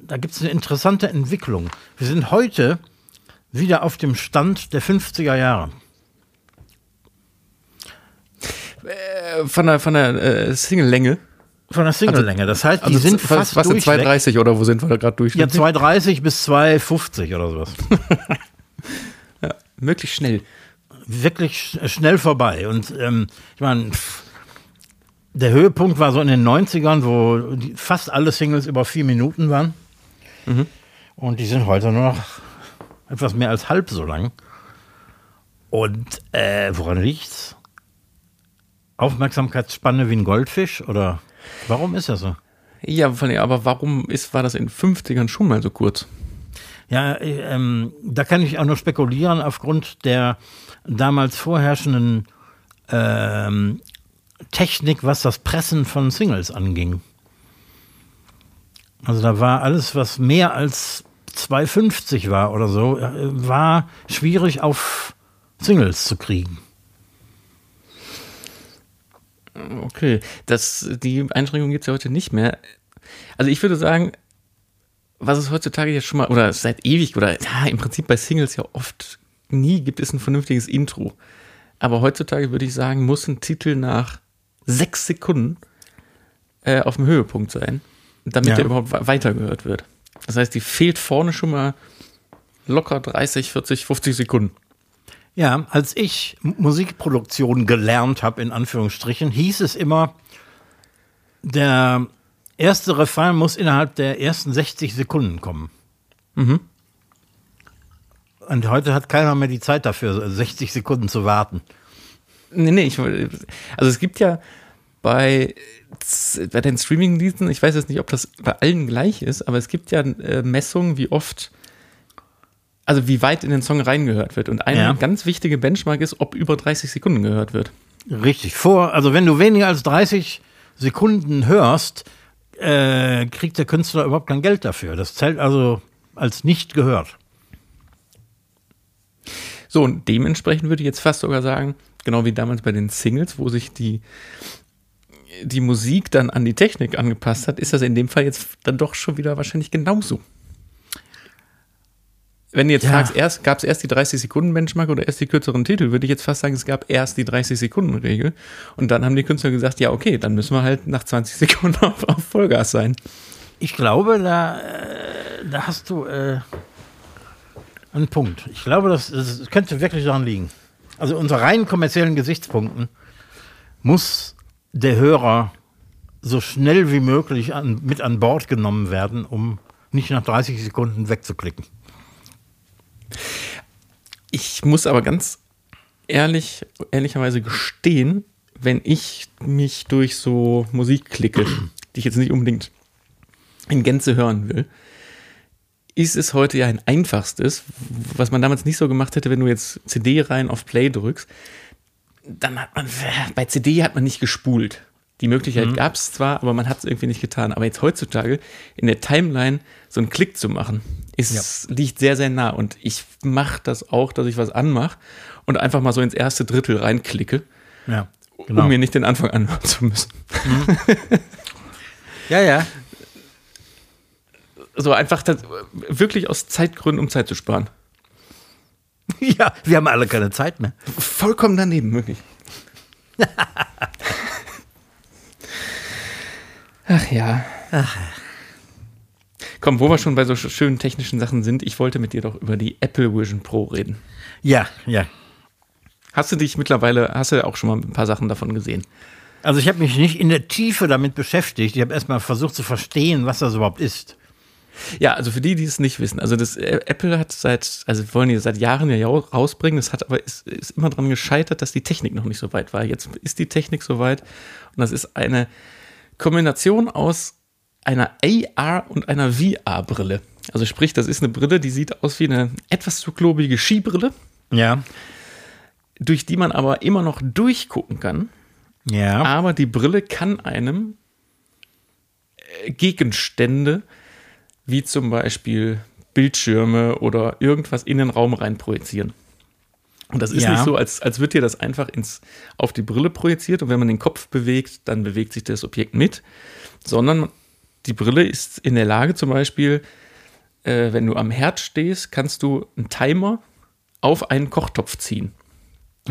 da gibt es eine interessante Entwicklung. Wir sind heute wieder auf dem Stand der 50er Jahre. Äh, Von der, von der äh, Single-Länge. Von der Single-Länge. Das heißt, die Also sind fast was sind durchweg. 2,30 oder wo sind wir da gerade durch? Ja, 2,30 bis 2,50 oder sowas. <laughs> Möglichst schnell. Wirklich sch- schnell vorbei. Und ähm, ich meine, der Höhepunkt war so in den 90ern, wo die, fast alle Singles über vier Minuten waren. Und die sind heute nur noch etwas mehr als halb so lang. Und äh, woran liegt's? Aufmerksamkeitsspanne wie ein Goldfisch? Oder warum ist das so? Ja, aber warum ist, war das in den 50ern schon mal so kurz? Ja, äh, ähm, da kann ich auch nur spekulieren aufgrund der damals vorherrschenden ähm, Technik, was das Pressen von Singles anging. Also da war alles, was mehr als 2,50 war oder so, äh, war schwierig auf Singles zu kriegen. Okay, das, die Einschränkung gibt es ja heute nicht mehr. Also ich würde sagen, was es heutzutage jetzt schon mal, oder seit ewig, oder ja, im Prinzip bei Singles ja oft nie gibt es ein vernünftiges Intro. Aber heutzutage würde ich sagen, muss ein Titel nach sechs Sekunden äh, auf dem Höhepunkt sein, damit Ja. er überhaupt we- weitergehört wird. Das heißt, die fehlt vorne schon mal locker 30, 40, 50 Sekunden. Ja, als ich Musikproduktion gelernt habe, in Anführungsstrichen, hieß es immer, der erste Refrain muss innerhalb der ersten 60 Sekunden kommen. Und heute hat keiner mehr die Zeit dafür, 60 Sekunden zu warten. Nee, nee, ich, wollte- also es gibt ja bei, bei den Streaming-Diensten, ich weiß jetzt nicht, ob das bei allen gleich ist, aber es gibt ja äh, Messungen, wie oft, also wie weit in den Song reingehört wird. Und eine Ja. ganz wichtige Benchmark ist, ob über 30 Sekunden gehört wird. Richtig. Vor, also wenn du weniger als 30 Sekunden hörst, äh, kriegt der Künstler überhaupt kein Geld dafür. Das zählt also als nicht gehört. So, und dementsprechend würde ich jetzt fast sogar sagen, genau wie damals bei den Singles, wo sich die, die Musik dann an die Technik angepasst hat, ist das in dem Fall jetzt dann doch schon wieder wahrscheinlich genauso. Wenn du jetzt Ja. fragst, erst, gab es erst die 30-Sekunden-Benchmark oder erst die kürzeren Titel, würde ich jetzt fast sagen, es gab erst die 30-Sekunden-Regel. Und dann haben die Künstler gesagt, ja, okay, dann müssen wir halt nach 20 <laughs> Sekunden auf, auf Vollgas sein. Ich glaube, da, äh, da hast du äh, einen Punkt. Ich glaube, das, das könnte wirklich daran liegen. Also unter rein kommerziellen Gesichtspunkten muss der Hörer so schnell wie möglich an, mit an Bord genommen werden, um nicht nach 30 Sekunden wegzuklicken. Ich muss aber ganz ehrlich, ehrlicherweise gestehen, wenn ich mich durch so Musik klicke, die ich jetzt nicht unbedingt in Gänze hören will, ist es heute ja ein einfachstes, was man damals nicht so gemacht hätte, wenn du jetzt CD rein auf Play drückst. Dann hat man, bei CD hat man nicht gespult. Die Möglichkeit gab es zwar, aber man hat es irgendwie nicht getan. Aber jetzt heutzutage in der Timeline so einen Klick zu machen, ist, liegt sehr, sehr nah. Und ich mache das auch, dass ich was anmache und einfach mal so ins erste Drittel reinklicke, Ja, um mir nicht den Anfang anhören zu müssen. ja, ja. So einfach das, wirklich aus Zeitgründen, um Zeit zu sparen. <laughs> Ja, wir haben alle keine Zeit mehr. Vollkommen daneben, wirklich. Ach ja. Komm, wo wir schon bei so sch- schönen technischen Sachen sind, ich wollte mit dir doch über die Apple Vision Pro reden. Ja, ja. Hast du dich mittlerweile, hast du auch schon mal ein paar Sachen davon gesehen? Also ich habe mich nicht in der Tiefe damit beschäftigt. Ich habe erstmal versucht zu verstehen, was das überhaupt ist. Ja, also für die, die es nicht wissen, also das äh, Apple hat seit, also wollen die seit Jahren ja rausbringen, das hat aber ist, ist immer daran gescheitert, dass die Technik noch nicht so weit war. Jetzt ist die Technik so weit und das ist eine Kombination aus einer AR und einer VR-Brille. Also sprich, das ist eine Brille, die sieht aus wie eine etwas zu klobige Skibrille, Ja. durch die man aber immer noch durchgucken kann. Ja. Aber die Brille kann einem äh, Gegenstände, wie zum Beispiel Bildschirme oder irgendwas in den Raum rein projizieren. Und das ist Ja. nicht so, als, als wird dir das einfach ins, auf die Brille projiziert und wenn man den Kopf bewegt, dann bewegt sich das Objekt mit, sondern die Brille ist in der Lage zum Beispiel, äh, wenn du am Herd stehst, kannst du einen Timer auf einen Kochtopf ziehen.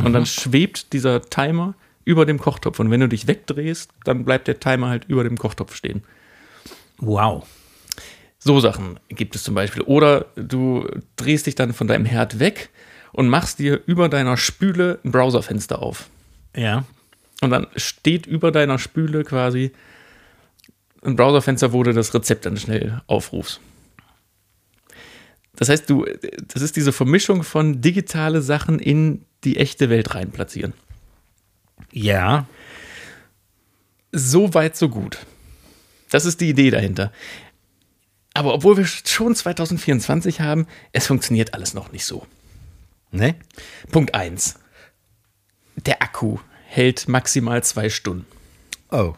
Und dann schwebt dieser Timer über dem Kochtopf. Und wenn du dich wegdrehst, dann bleibt der Timer halt über dem Kochtopf stehen. Wow. So Sachen gibt es zum Beispiel. Oder du drehst dich dann von deinem Herd weg und machst dir über deiner Spüle ein Browserfenster auf. Ja. Und dann steht über deiner Spüle quasi ein Browserfenster, wo du das Rezept dann schnell aufrufst. Das heißt, du, das ist diese Vermischung von digitale Sachen in die echte Welt rein platzieren. Ja. So weit, so gut. Das ist die Idee dahinter. Aber obwohl wir schon 2024 haben, es funktioniert alles noch nicht so. Ne? Punkt 1. Der Akku hält maximal zwei Stunden. Oh.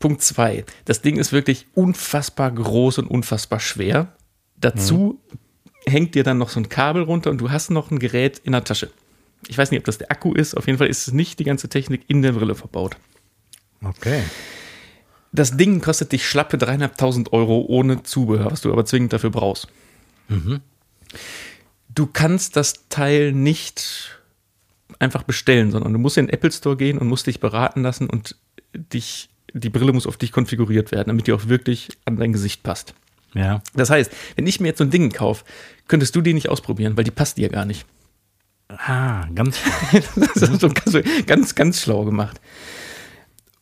Punkt 2. Das Ding ist wirklich unfassbar groß und unfassbar schwer. Dazu hängt dir dann noch so ein Kabel runter und du hast noch ein Gerät in der Tasche. Ich weiß nicht, ob das der Akku ist. Auf jeden Fall ist es nicht die ganze Technik in der Brille verbaut. Okay. Das Ding kostet dich schlappe dreieinhalbtausend Euro ohne Zubehör, was du aber zwingend dafür brauchst. Du kannst das Teil nicht einfach bestellen, sondern du musst in den Apple Store gehen und musst dich beraten lassen und dich, die Brille muss auf dich konfiguriert werden, damit die auch wirklich an dein Gesicht passt. Ja. Das heißt, wenn ich mir jetzt so ein Ding kaufe, könntest du die nicht ausprobieren, weil die passt dir gar nicht. Ah, ganz. <laughs> Das ist so ganz, ganz, ganz schlau gemacht.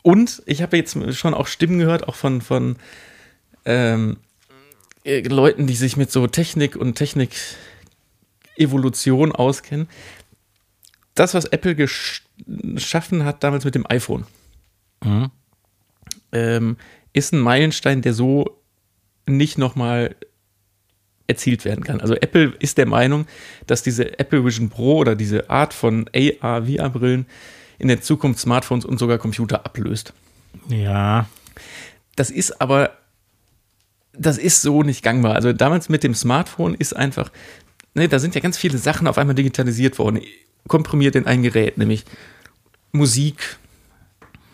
Und ich habe jetzt schon auch Stimmen gehört, auch von, von ähm, äh, Leuten, die sich mit so Technik und Technik-Evolution auskennen. Das, was Apple gesch- geschaffen hat damals mit dem iPhone, Mhm. ähm, ist ein Meilenstein, der so nicht nochmal erzielt werden kann. Also Apple ist der Meinung, dass diese Apple Vision Pro oder diese Art von AR, VR-Brillen in der Zukunft Smartphones und sogar Computer ablöst. Ja. Das ist aber, das ist so nicht gangbar. Also damals mit dem Smartphone ist einfach, ne, da sind ja ganz viele Sachen auf einmal digitalisiert worden, komprimiert in ein Gerät, nämlich Musik,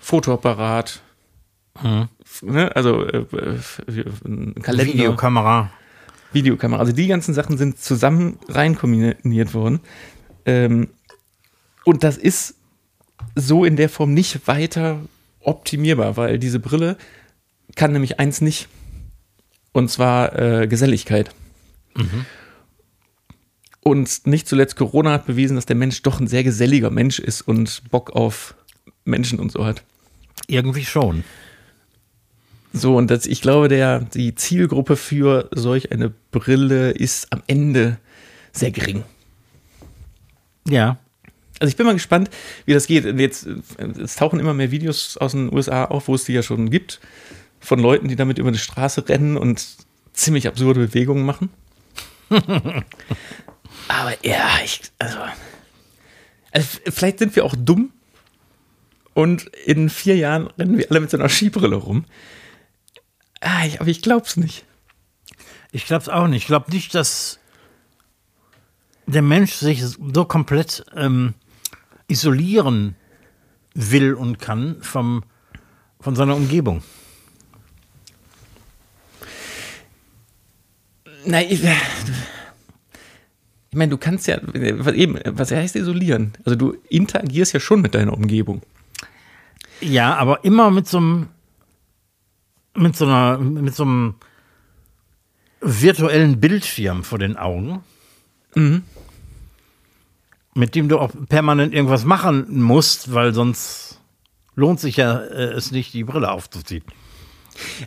Fotoapparat, Mhm. ne, also äh, äh, ein Kalender. Videokamera. Videokamera. Also die ganzen Sachen sind zusammen rein kombiniert worden. Ähm, und das ist so in der Form nicht weiter optimierbar, weil diese Brille kann nämlich eins nicht. Und zwar äh, Geselligkeit. Und nicht zuletzt Corona hat bewiesen, dass der Mensch doch ein sehr geselliger Mensch ist und Bock auf Menschen und so hat. Irgendwie schon. So, und das, ich glaube, der, die Zielgruppe für solch eine Brille ist am Ende sehr gering. Ja. Also ich bin mal gespannt, wie das geht. Jetzt, äh, es tauchen immer mehr Videos aus den USA auf, wo es die ja schon gibt, von Leuten, die damit über die Straße rennen und ziemlich absurde Bewegungen machen. <laughs> Aber ja, ich, also, also vielleicht sind wir auch dumm und in vier Jahren rennen wir alle mit so einer Skibrille rum. Ah, aber ich glaub's nicht. Ich glaube es auch nicht. Ich glaube nicht, dass der Mensch sich so komplett ähm, isolieren will und kann vom, von seiner Umgebung. Nein, ich, ich meine, du kannst ja, was eben, was heißt isolieren? Also du interagierst ja schon mit deiner Umgebung. Ja, aber immer mit so einem mit so einer mit so einem virtuellen Bildschirm vor den Augen, mit dem du auch permanent irgendwas machen musst, weil sonst lohnt sich ja äh, es nicht, die Brille aufzuziehen.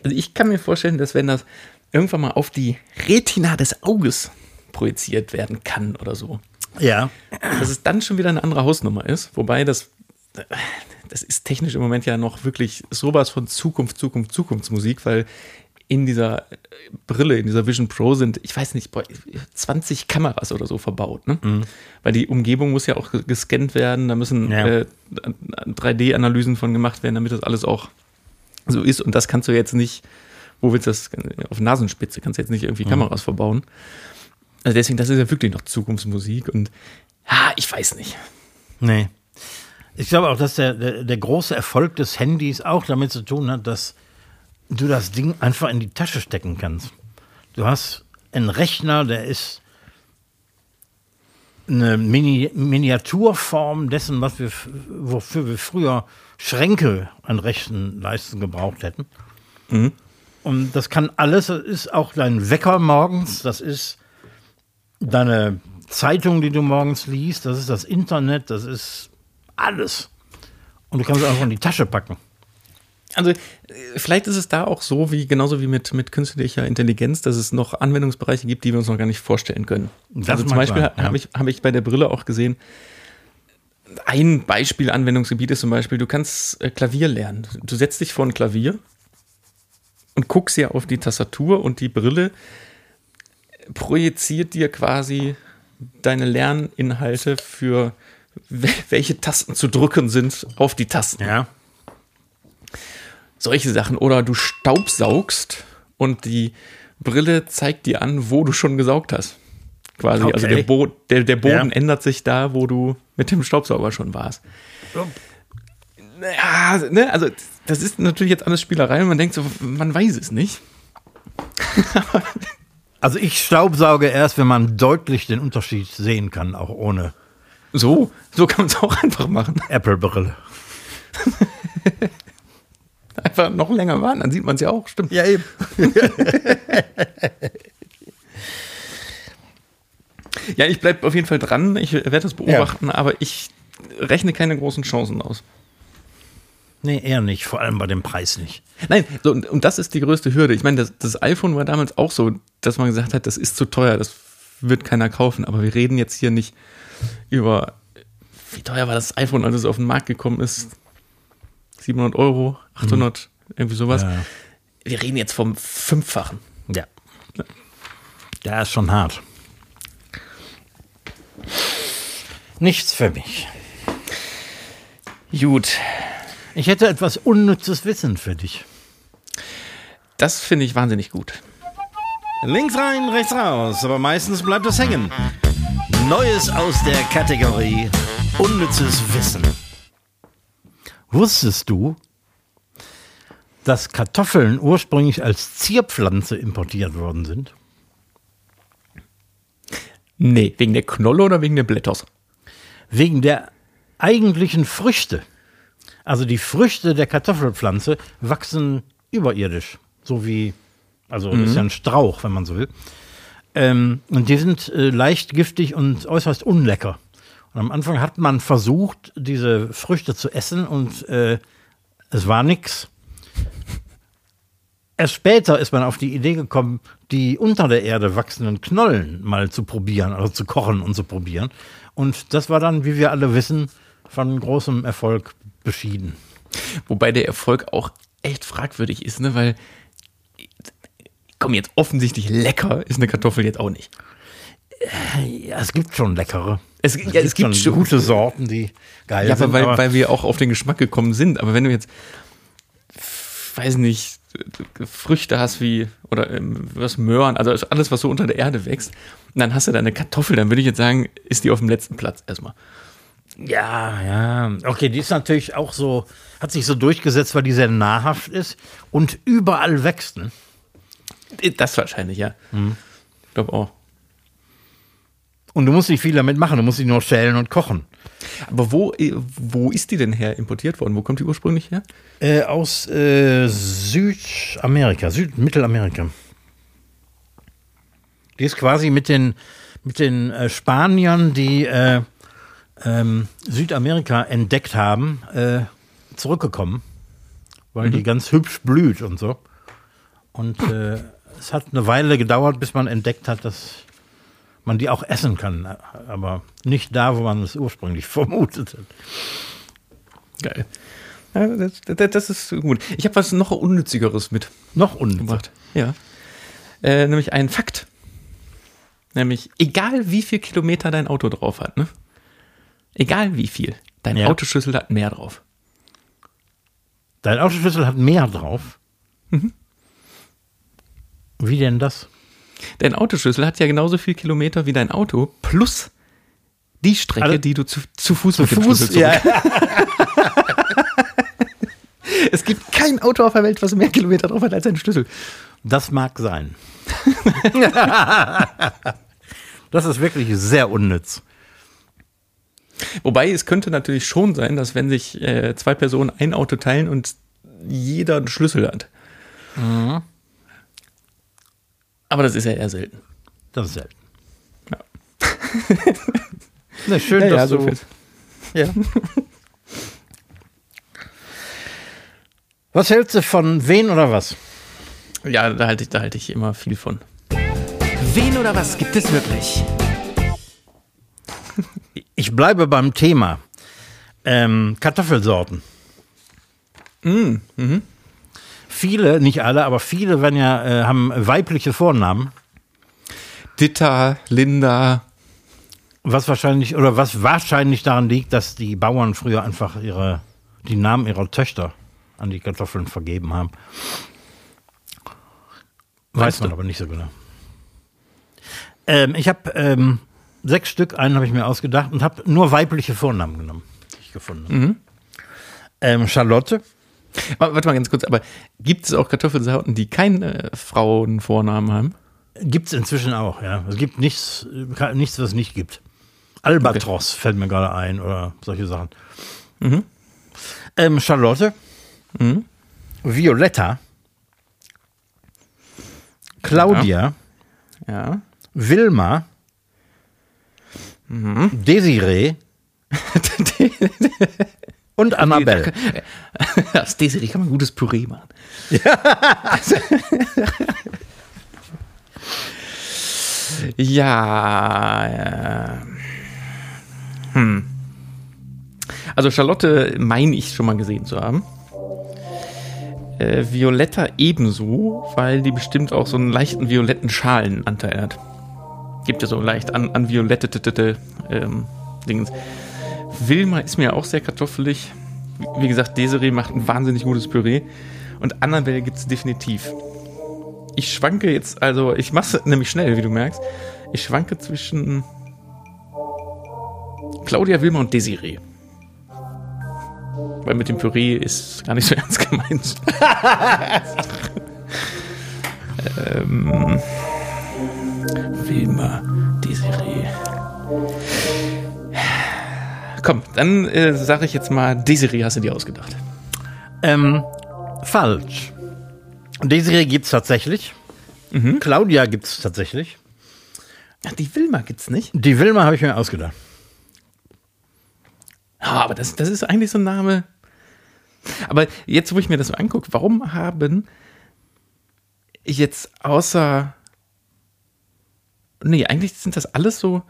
Also ich kann mir vorstellen, dass wenn das irgendwann mal auf die Retina des Auges projiziert werden kann oder so, Ja, dass es dann schon wieder eine andere Hausnummer ist. Wobei das, das ist technisch im Moment ja noch wirklich sowas von Zukunft, Zukunft, Zukunftsmusik, weil in dieser Brille, in dieser Vision Pro sind, ich weiß nicht, boah, 20 Kameras oder so verbaut. Ne? Weil die Umgebung muss ja auch gescannt werden, da müssen Ja. äh, 3D-Analysen von gemacht werden, damit das alles auch so ist. Und das kannst du jetzt nicht, wo willst du das, auf Nasenspitze kannst du jetzt nicht irgendwie Kameras verbauen. Also deswegen, das ist ja wirklich noch Zukunftsmusik und Ja, ich weiß nicht. Nee. Ich glaube auch, dass der, der, der große Erfolg des Handys auch damit zu tun hat, dass du das Ding einfach in die Tasche stecken kannst. Du hast einen Rechner, der ist eine Mini Miniaturform dessen, was wir, wofür wir früher Schränke an Rechenleistung gebraucht hätten. Mhm. Und das kann alles, das ist auch dein Wecker morgens, das ist deine Zeitung, die du morgens liest, das ist das Internet, das ist alles. Und du kannst es einfach in die Tasche packen. Also, äh, vielleicht ist es da auch so, wie genauso wie mit, mit künstlicher Intelligenz, dass es noch Anwendungsbereiche gibt, die wir uns noch gar nicht vorstellen können. Das also zum Beispiel ja. habe ich, hab ich bei der Brille auch gesehen, ein Beispiel Anwendungsgebiet ist zum Beispiel, du kannst äh, Klavier lernen. Du setzt dich vor ein Klavier und guckst ja auf die Tastatur und die Brille projiziert dir quasi deine Lerninhalte für wel- welche Tasten zu drücken sind auf die Tasten Ja. Solche Sachen. Oder du staubsaugst und die Brille zeigt dir an, wo du schon gesaugt hast. Quasi. Also Okay. der, Bo der, der Boden Ja. ändert sich da, wo du mit dem Staubsauger schon warst. Ja, ne, also das ist natürlich jetzt alles Spielerei und man denkt so, man weiß es nicht. <laughs> Also ich staubsauge erst, wenn man deutlich den Unterschied sehen kann, auch ohne So, so kann man es auch einfach machen. Apple-Brille. <laughs> <laughs> Einfach noch länger warten, dann sieht man es ja auch, stimmt. Ja, eben. <laughs> Ja, ich bleibe auf jeden Fall dran, ich werde das beobachten, aber ich rechne keine großen Chancen aus. Nee, eher nicht. Vor allem bei dem Preis nicht. Nein, so, und, und das ist die größte Hürde. Ich meine, das, das iPhone war damals auch so, dass man gesagt hat, das ist zu teuer, das wird keiner kaufen. Aber wir reden jetzt hier nicht über, wie teuer war das iPhone, als es auf den Markt gekommen ist? 700 Euro, 800, irgendwie sowas. Ja. Wir reden jetzt vom Fünffachen. Ja. Ja, ist schon hart. Nichts für mich. Gut, Ich hätte etwas unnützes Wissen für dich. das finde ich wahnsinnig gut. Links rein, rechts raus, aber meistens bleibt es hängen. Neues aus der Kategorie Unnützes Wissen. Wusstest du, dass Kartoffeln ursprünglich als Zierpflanze importiert worden sind? Nee, wegen der Knolle oder wegen der Blätters? Wegen der eigentlichen Früchte. Also die Früchte der Kartoffelpflanze wachsen überirdisch. So wie, also das ist ja ein Strauch, wenn man so will. Ähm, und die sind äh, leicht giftig und äußerst unlecker. Und am Anfang hat man versucht, diese Früchte zu essen und äh, es war nix. Erst später ist man auf die Idee gekommen, die unter der Erde wachsenden Knollen mal zu probieren, also zu kochen und zu probieren. Und das war dann, wie wir alle wissen, von großem Erfolg beschieden. Wobei der Erfolg auch echt fragwürdig ist, ne? Weil, komm jetzt, offensichtlich lecker ist eine Kartoffel jetzt auch nicht. Ja, es gibt schon leckere. Es, ja, es gibt schon gute Sorten, die geil Ja, aber sind. weil, aber weil wir auch auf den Geschmack gekommen sind. Aber wenn du jetzt, weiß nicht, Früchte hast wie, oder ähm, was Möhren, also alles, was so unter der Erde wächst, und dann hast du da eine Kartoffel, dann würde ich jetzt sagen, ist die auf dem letzten Platz erstmal. Ja, ja. Okay, die ist natürlich auch so, hat sich so durchgesetzt, weil die sehr nahrhaft ist und überall wächst. Ne? Das wahrscheinlich, ja. Ich glaube auch. Und du musst nicht viel damit machen, du musst sie nur schälen und kochen. Aber wo, äh, wo ist die denn her importiert worden? Wo kommt die ursprünglich her? Äh, aus äh, Südamerika, Südmittelamerika. Die ist quasi mit den, mit den äh, Spaniern, die äh, ähm, Südamerika entdeckt haben, äh, zurückgekommen, weil die ganz hübsch blüht und so. Und es hat eine Weile gedauert, bis man entdeckt hat, dass man die auch essen kann, aber nicht da, wo man es ursprünglich <laughs> vermutet hat. Geil. Ja, das, das, das ist gut. Ich habe was noch Unnützigeres mitgebracht. Noch unnütz. Ja. Äh, nämlich einen Fakt. Nämlich, egal wie viel Kilometer dein Auto drauf hat, ne? Egal wie viel, dein Ja. Autoschlüssel hat mehr drauf. Dein Autoschlüssel hat mehr drauf. Wie denn das? Dein Autoschlüssel hat ja genauso viel Kilometer wie dein Auto plus die Strecke, Also- die du zu, zu Fuß Zu mit dem Fuß, Schlüssel ja. <laughs> Es gibt kein Auto auf der Welt, was mehr Kilometer drauf hat als ein Schlüssel. Das mag sein. <laughs> das ist wirklich sehr unnütz. Wobei es könnte natürlich schon sein, dass wenn sich äh, zwei Personen ein Auto teilen und jeder einen Schlüssel hat. Mhm. Aber das ist ja eher selten. Das ist selten. Ja. Na, schön, Ja, dass ja, so du. viel. Ja. Was hältst du von wen oder was? Ja, da halte ich, da halte ich immer viel von. Wen oder was gibt es wirklich? <laughs> Ich bleibe beim Thema. Ähm, Kartoffelsorten. Viele, nicht alle, aber viele wenn ja, äh, haben weibliche Vornamen, Ditta, Linda. was wahrscheinlich oder was wahrscheinlich daran liegt, dass die Bauern früher einfach ihre die Namen ihrer Töchter an die Kartoffeln vergeben haben. Weiß man aber nicht so genau. Ähm, ich habe ähm, sechs Stück, einen habe ich mir ausgedacht und habe nur weibliche Vornamen genommen, die ich gefunden habe. Ähm, Charlotte, warte mal ganz kurz, aber gibt es auch Kartoffelsorten, die keine äh, Frauenvornamen haben? Gibt es inzwischen auch, ja. Es gibt nichts, nichts, was es nicht gibt. Albatros fällt mir gerade ein oder solche Sachen. Ähm, Charlotte, Violetta, Claudia, Ja. Wilma, Desiree <laughs> und Annabelle. Aus <laughs> Desiree kann man gutes Püree machen. <laughs> ja. ja. Hm. Also Charlotte meine ich schon mal gesehen zu haben. Äh, Violetta ebenso, weil die bestimmt auch so einen leichten violetten Schalenanteil hat. Gibt ja so leicht an, an violette ähm, Dingens. Wilma ist mir auch sehr kartoffelig. Wie gesagt, Desiree macht ein wahnsinnig gutes Püree. Und Annabelle gibt es definitiv. Ich schwanke jetzt, also ich mache es nämlich schnell, wie du merkst. Ich schwanke zwischen Claudia, Wilma und Desiree. Weil mit dem Püree ist gar nicht so <laughs> ernst gemeint. ähm, Wilma, Desiree. Komm, dann äh, sage ich jetzt mal, Desiree hast du dir ausgedacht. Ähm, falsch. Desiree gibt es tatsächlich. Claudia gibt es tatsächlich. Ach, die Wilma gibt's nicht. Die Wilma habe ich mir ausgedacht. Ja, aber das, das ist eigentlich so ein Name. Aber jetzt, wo ich mir das so angucke, warum haben jetzt außer. Nee, eigentlich sind das alles so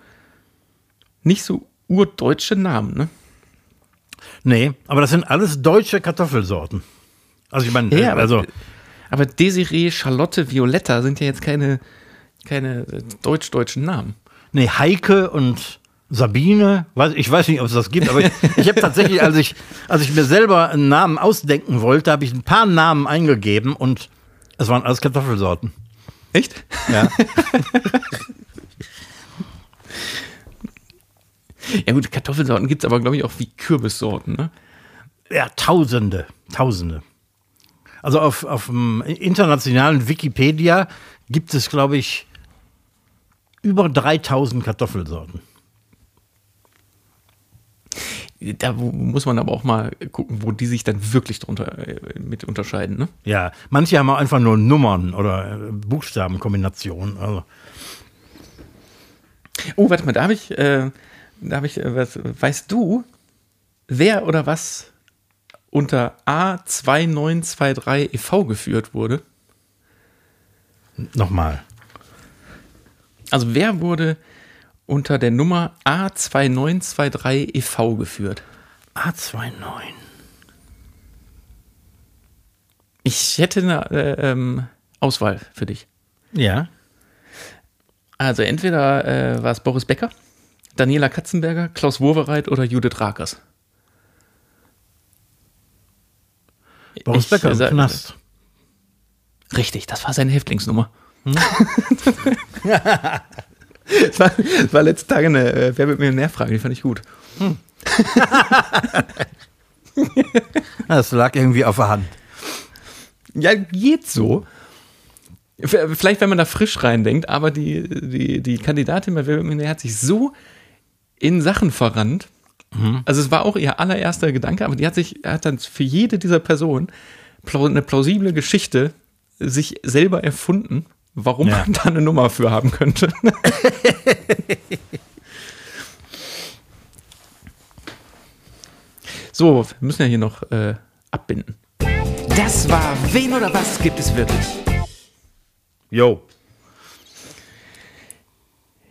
nicht so urdeutsche Namen, ne? Nee, aber das sind alles deutsche Kartoffelsorten. Also ich meine, äh, aber, also aber Desiree, Charlotte, Violetta sind ja jetzt keine, keine äh, deutsch-deutschen Namen. nee, Heike und Sabine, ich weiß nicht, ob es das gibt, aber ich, <laughs> ich habe tatsächlich, als ich, als ich mir selber einen Namen ausdenken wollte, habe ich ein paar Namen eingegeben und es waren alles Kartoffelsorten. Echt? Ja. <laughs> Ja gut, Kartoffelsorten gibt es aber, glaube ich, auch wie Kürbissorten, ne? ja, Tausende, Tausende. Also auf, auf dem internationalen Wikipedia gibt es, glaube ich, über 3000 Kartoffelsorten. Da muss man aber auch mal gucken, wo die sich dann wirklich drunter äh, mit unterscheiden, ne? Ja, manche haben auch einfach nur Nummern oder äh, Buchstabenkombinationen. Also, Oh, warte mal, da habe ich, äh, da habe ich, äh, was, weißt du, wer oder was unter A2923 e.V. geführt wurde? nochmal. Also wer wurde unter der Nummer A2923 e.V. Geführt? A29. Ich hätte eine äh, ähm, Auswahl für dich. Ja. Also entweder äh, war es Boris Becker, Daniela Katzenberger, Klaus Wowereit oder Judith Rakers. Boris Ich, Becker im Knast. Richtig, das war seine Häftlingsnummer. Es <laughs> war, war letzte Tage eine äh, Wer wird Millionär-Frage, die fand ich gut. <laughs> Das lag irgendwie auf der Hand. Ja, geht so. Vielleicht, wenn man da frisch reindenkt, aber die, die, die Kandidatin bei Wer wird Millionär hat sich so in Sachen verrannt. Also es war auch ihr allererster Gedanke, aber die hat sich, hat dann für jede dieser Personen eine plausible Geschichte sich selber erfunden, warum Ja. man da eine Nummer für haben könnte. <laughs> so, wir müssen ja hier noch äh, abbinden. Das war Wen oder was gibt es wirklich? Jo.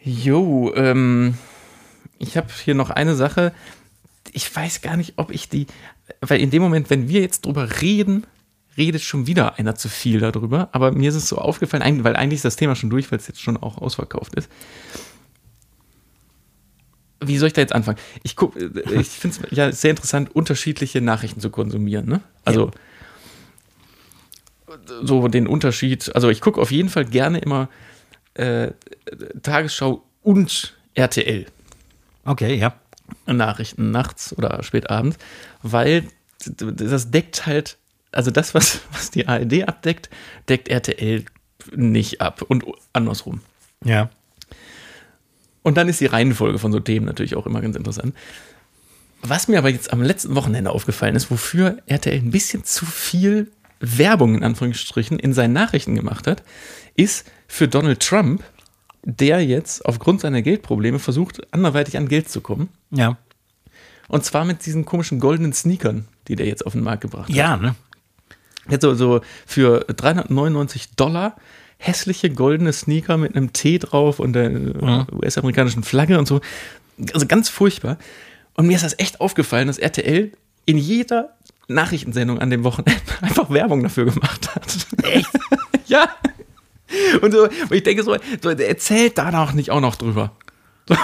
Jo, ähm, ich habe hier noch eine Sache. Ich weiß gar nicht, ob ich die, weil in dem Moment, wenn wir jetzt drüber reden, redet schon wieder einer zu viel darüber. Aber mir ist es so aufgefallen, weil eigentlich ist das Thema schon durch, weil es jetzt schon auch ausverkauft ist. Wie soll ich da jetzt anfangen? Ich guck, äh, ich finde es ja sehr interessant, unterschiedliche Nachrichten zu konsumieren. Ne? Also so den Unterschied. Also ich gucke auf jeden Fall gerne immer äh, Tagesschau und RTL. Okay, ja. Nachrichten nachts oder spät abends, weil das deckt halt, also das, was, was die ARD abdeckt, deckt RTL nicht ab und andersrum. Ja. Und dann ist die Reihenfolge von so Themen natürlich auch immer ganz interessant. Was mir aber jetzt am letzten Wochenende aufgefallen ist, wofür RTL ein bisschen zu viel Werbung in Anführungsstrichen in seinen Nachrichten gemacht hat, ist für Donald Trump, der jetzt aufgrund seiner Geldprobleme versucht, anderweitig an Geld zu kommen. Ja. Und zwar mit diesen komischen goldenen Sneakern, die der jetzt auf den Markt gebracht hat. Ja, ne? Jetzt so, so für 399 Dollar hässliche goldene Sneaker mit einem T drauf und der äh, US-amerikanischen Flagge und so. Also ganz furchtbar. Und mir ist das echt aufgefallen, dass RTL in jeder Nachrichtensendung an dem Wochenende <laughs> einfach Werbung dafür gemacht hat. Echt? <laughs> ja. <laughs> Und, so, und ich denke so, so, erzählt da doch nicht auch noch drüber. <laughs>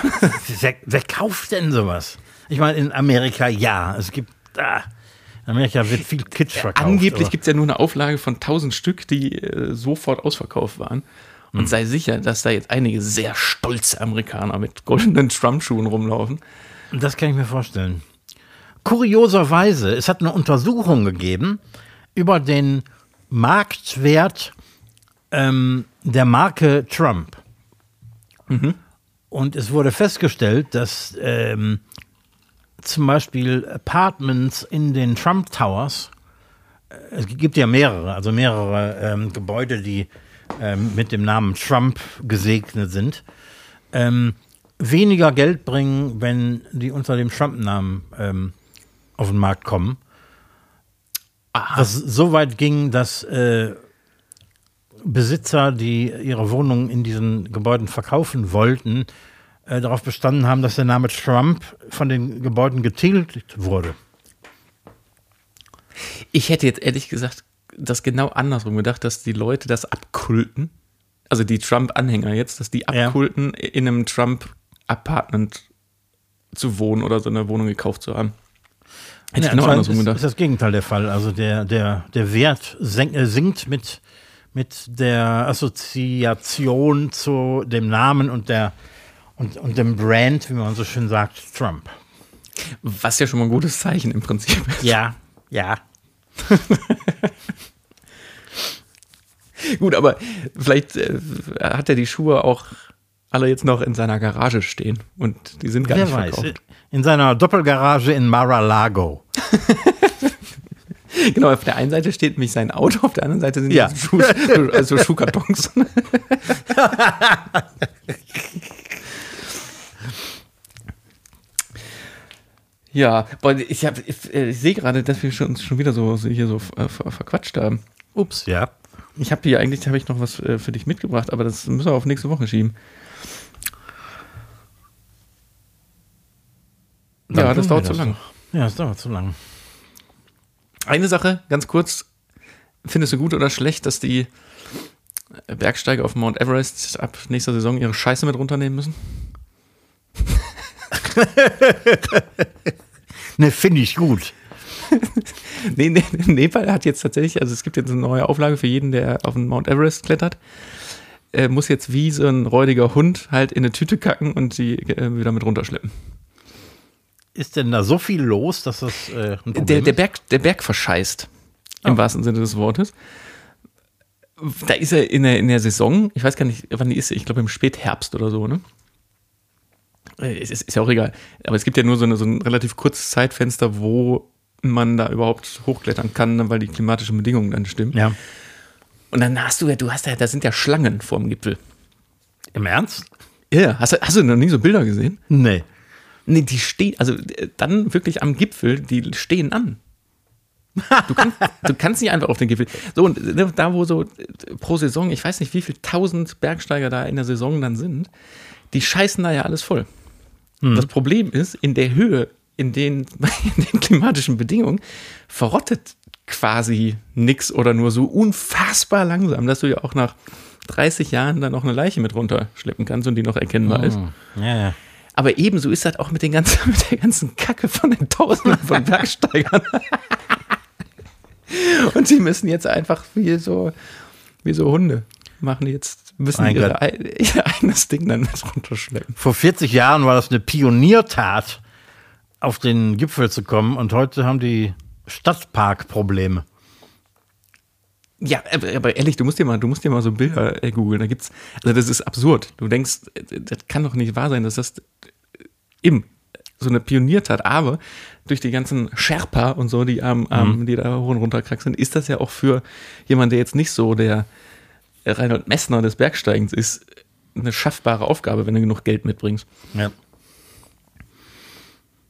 Wer, wer kauft denn sowas? Ich meine, in Amerika ja. Es gibt. Ah, in Amerika wird viel Kitsch verkauft. Angeblich gibt es ja nur eine Auflage von 1000 Stück, die äh, sofort ausverkauft waren. Und sei sicher, dass da jetzt einige sehr stolze Amerikaner mit goldenen Trump-Schuhen rumlaufen. Das kann ich mir vorstellen. Kurioserweise, es hat eine Untersuchung gegeben über den Marktwert ähm, der Marke Trump. Und es wurde festgestellt, dass ähm, zum Beispiel Apartments in den Trump Towers, äh, es gibt ja mehrere, also mehrere ähm, Gebäude, die ähm, mit dem Namen Trump gesegnet sind, ähm, weniger Geld bringen, wenn die unter dem Trump-Namen ähm, auf den Markt kommen. Was so weit ging, dass äh, Besitzer, die ihre Wohnungen in diesen Gebäuden verkaufen wollten, äh, darauf bestanden haben, dass der Name Trump von den Gebäuden getilgt wurde. Ich hätte jetzt ehrlich gesagt das genau andersrum gedacht, dass die Leute das abkulten. Also die Trump-Anhänger jetzt, dass die Ja. abkulten, in einem Trump-Apartment zu wohnen oder so eine Wohnung gekauft zu haben. Hätte ich genau andersrum ist, gedacht. ist das Gegenteil der Fall. Also der, der, der Wert äh, sinkt mit, mit der Assoziation zu dem Namen und der und, und dem Brand, wie man so schön sagt, Trump. Was ja schon mal ein gutes Zeichen im Prinzip ist. Ja, ja. <laughs> Gut, aber vielleicht äh, hat er die Schuhe auch alle jetzt noch in seiner Garage stehen und die sind gar Wer nicht weiß. verkauft. In seiner Doppelgarage in Mar-a-Lago. <laughs> <laughs> Genau, auf der einen Seite steht nämlich sein Auto, auf der anderen Seite sind Ja. die Schuh, also Schuhkartons. <laughs> ja, boah, ich, hab- ich, äh, ich sehe gerade, dass wir uns schon wieder so, so hier so äh, ver- verquatscht haben. Ups, ja. Ich habe hier eigentlich habe ich noch was für dich mitgebracht, aber das müssen wir auf nächste Woche schieben. Dann ja, das dauert zu lang. doch. Ja, das dauert zu lang. Eine Sache, ganz kurz. Findest du gut oder schlecht, dass die Bergsteiger auf Mount Everest ab nächster Saison ihre Scheiße mit runternehmen müssen? <laughs> Ne, finde ich gut. <laughs> Nee, nee, Nepal hat jetzt tatsächlich, also es gibt jetzt eine neue Auflage für jeden, der auf den Mount Everest klettert. äh, muss jetzt wie so ein räudiger Hund halt in eine Tüte kacken und sie äh, wieder mit runterschleppen. Ist denn da so viel los, dass das äh, ein Problem Der, der? Berg, der Berg verscheißt, im Oh. wahrsten Sinne des Wortes. Da ist er in der, in der Saison, ich weiß gar nicht, wann die ist, ich glaube im Spätherbst oder so, ne? Äh, Es ist, ist ja auch egal. Aber es gibt ja nur so, eine, so ein relativ kurzes Zeitfenster, wo man da überhaupt hochklettern kann, ne, weil die klimatischen Bedingungen dann stimmen. Ja. Und dann hast du ja, du hast ja, da sind ja Schlangen vorm Gipfel. Im Ernst? Ja, hast, du- hast du noch nie so Bilder gesehen? Nee. Nee, die stehen, also äh, dann wirklich am Gipfel, die stehen an. Du, kannst, du kannst nicht einfach auf den Gipfel. So, und äh, da, wo so äh, pro Saison, ich weiß nicht, wie viel tausend Bergsteiger da in der Saison dann sind, die scheißen da ja alles voll. Das Problem ist, in der Höhe, in den, <laughs> in den klimatischen Bedingungen, verrottet quasi nix oder nur so unfassbar langsam, dass du ja auch nach 30 Jahren dann noch eine Leiche mit runterschleppen kannst und die noch erkennbar ist. Ja, ja. Aber ebenso ist das auch mit, den ganzen, <laughs> mit der ganzen Kacke von den Tausenden von <laughs> Bergsteigern. Und sie müssen jetzt einfach wie so, wie so Hunde machen die jetzt, müssen Mein ihre, <laughs> ihr eigenes Ding dann mit runterschleppen. Vor 40 Jahren war das eine Pioniertat, auf den Gipfel zu kommen und heute haben die Stadtparkprobleme. Ja, aber, ehrlich, du musst dir mal, du musst dir mal so Bilder äh, googeln. Da gibt's, also das ist absurd. Du denkst, äh, das kann doch nicht wahr sein, dass das äh, im so eine Pioniertat, aber durch die ganzen Sherpa und so, die am, am die da hoch und runter kraxeln, ist das ja auch für jemanden, der jetzt nicht so der Reinhold Messner des Bergsteigens ist, eine schaffbare Aufgabe, wenn du genug Geld mitbringst. Ja.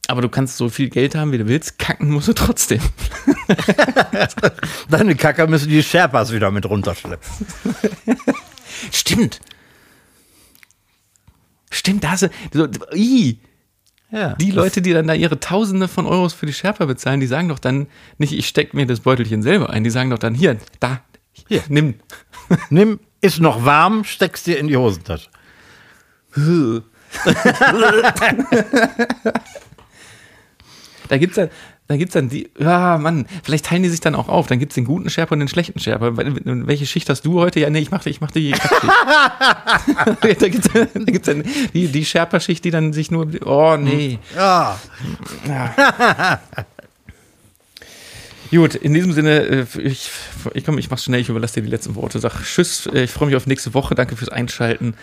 Aber du kannst so viel Geld haben, wie du willst, kacken musst du trotzdem. <laughs> Deine Kacker müssen die Sherpas wieder mit runterschleppen. <laughs> Stimmt. Stimmt, da hast du, so, ii, Ja. Die Leute, die dann da ihre Tausende von Euros für die Sherpa bezahlen, die sagen doch dann nicht, ich stecke mir das Beutelchen selber ein. Die sagen doch dann, hier, da, hier, nimm. <laughs> Nimm, ist noch warm, steckst dir in die Hosentasche. Da gibt's dann, da gibt's dann die, ja, Mann, vielleicht teilen die sich dann auch auf. Dann gibt's den guten Sherpa und den schlechten Sherpa. Wel- Welche Schicht hast du heute? Ja, nee, ich mach, ich mach die Kackschicht. <laughs> da gibt's, da gibt's dann die, die Sherpa-Schicht, die dann sich nur, oh, nee. Ja. Gut, in diesem Sinne, äh, ich, ich komm, ich mach's schnell, ich überlasse dir die letzten Worte. Sag Tschüss, äh, ich freue mich auf nächste Woche. Danke fürs Einschalten.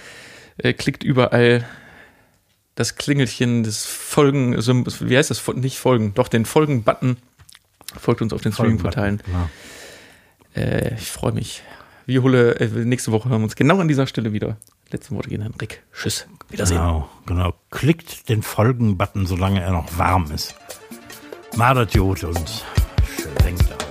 Äh, Klickt überall das Klingelchen des Folgen, wie heißt das? Nicht Folgen, doch den Folgen-Button. Folgt uns auf den Streaming-Portalen. Ja. Äh, ich freue mich. Wir hole, äh, nächste Woche hören wir uns genau an dieser Stelle wieder. Letzten Worte gehen an Rick. Tschüss. Wiedersehen. Genau, genau. Klickt den Folgen-Button, solange er noch warm ist. Madert Jod und schwenkt auf.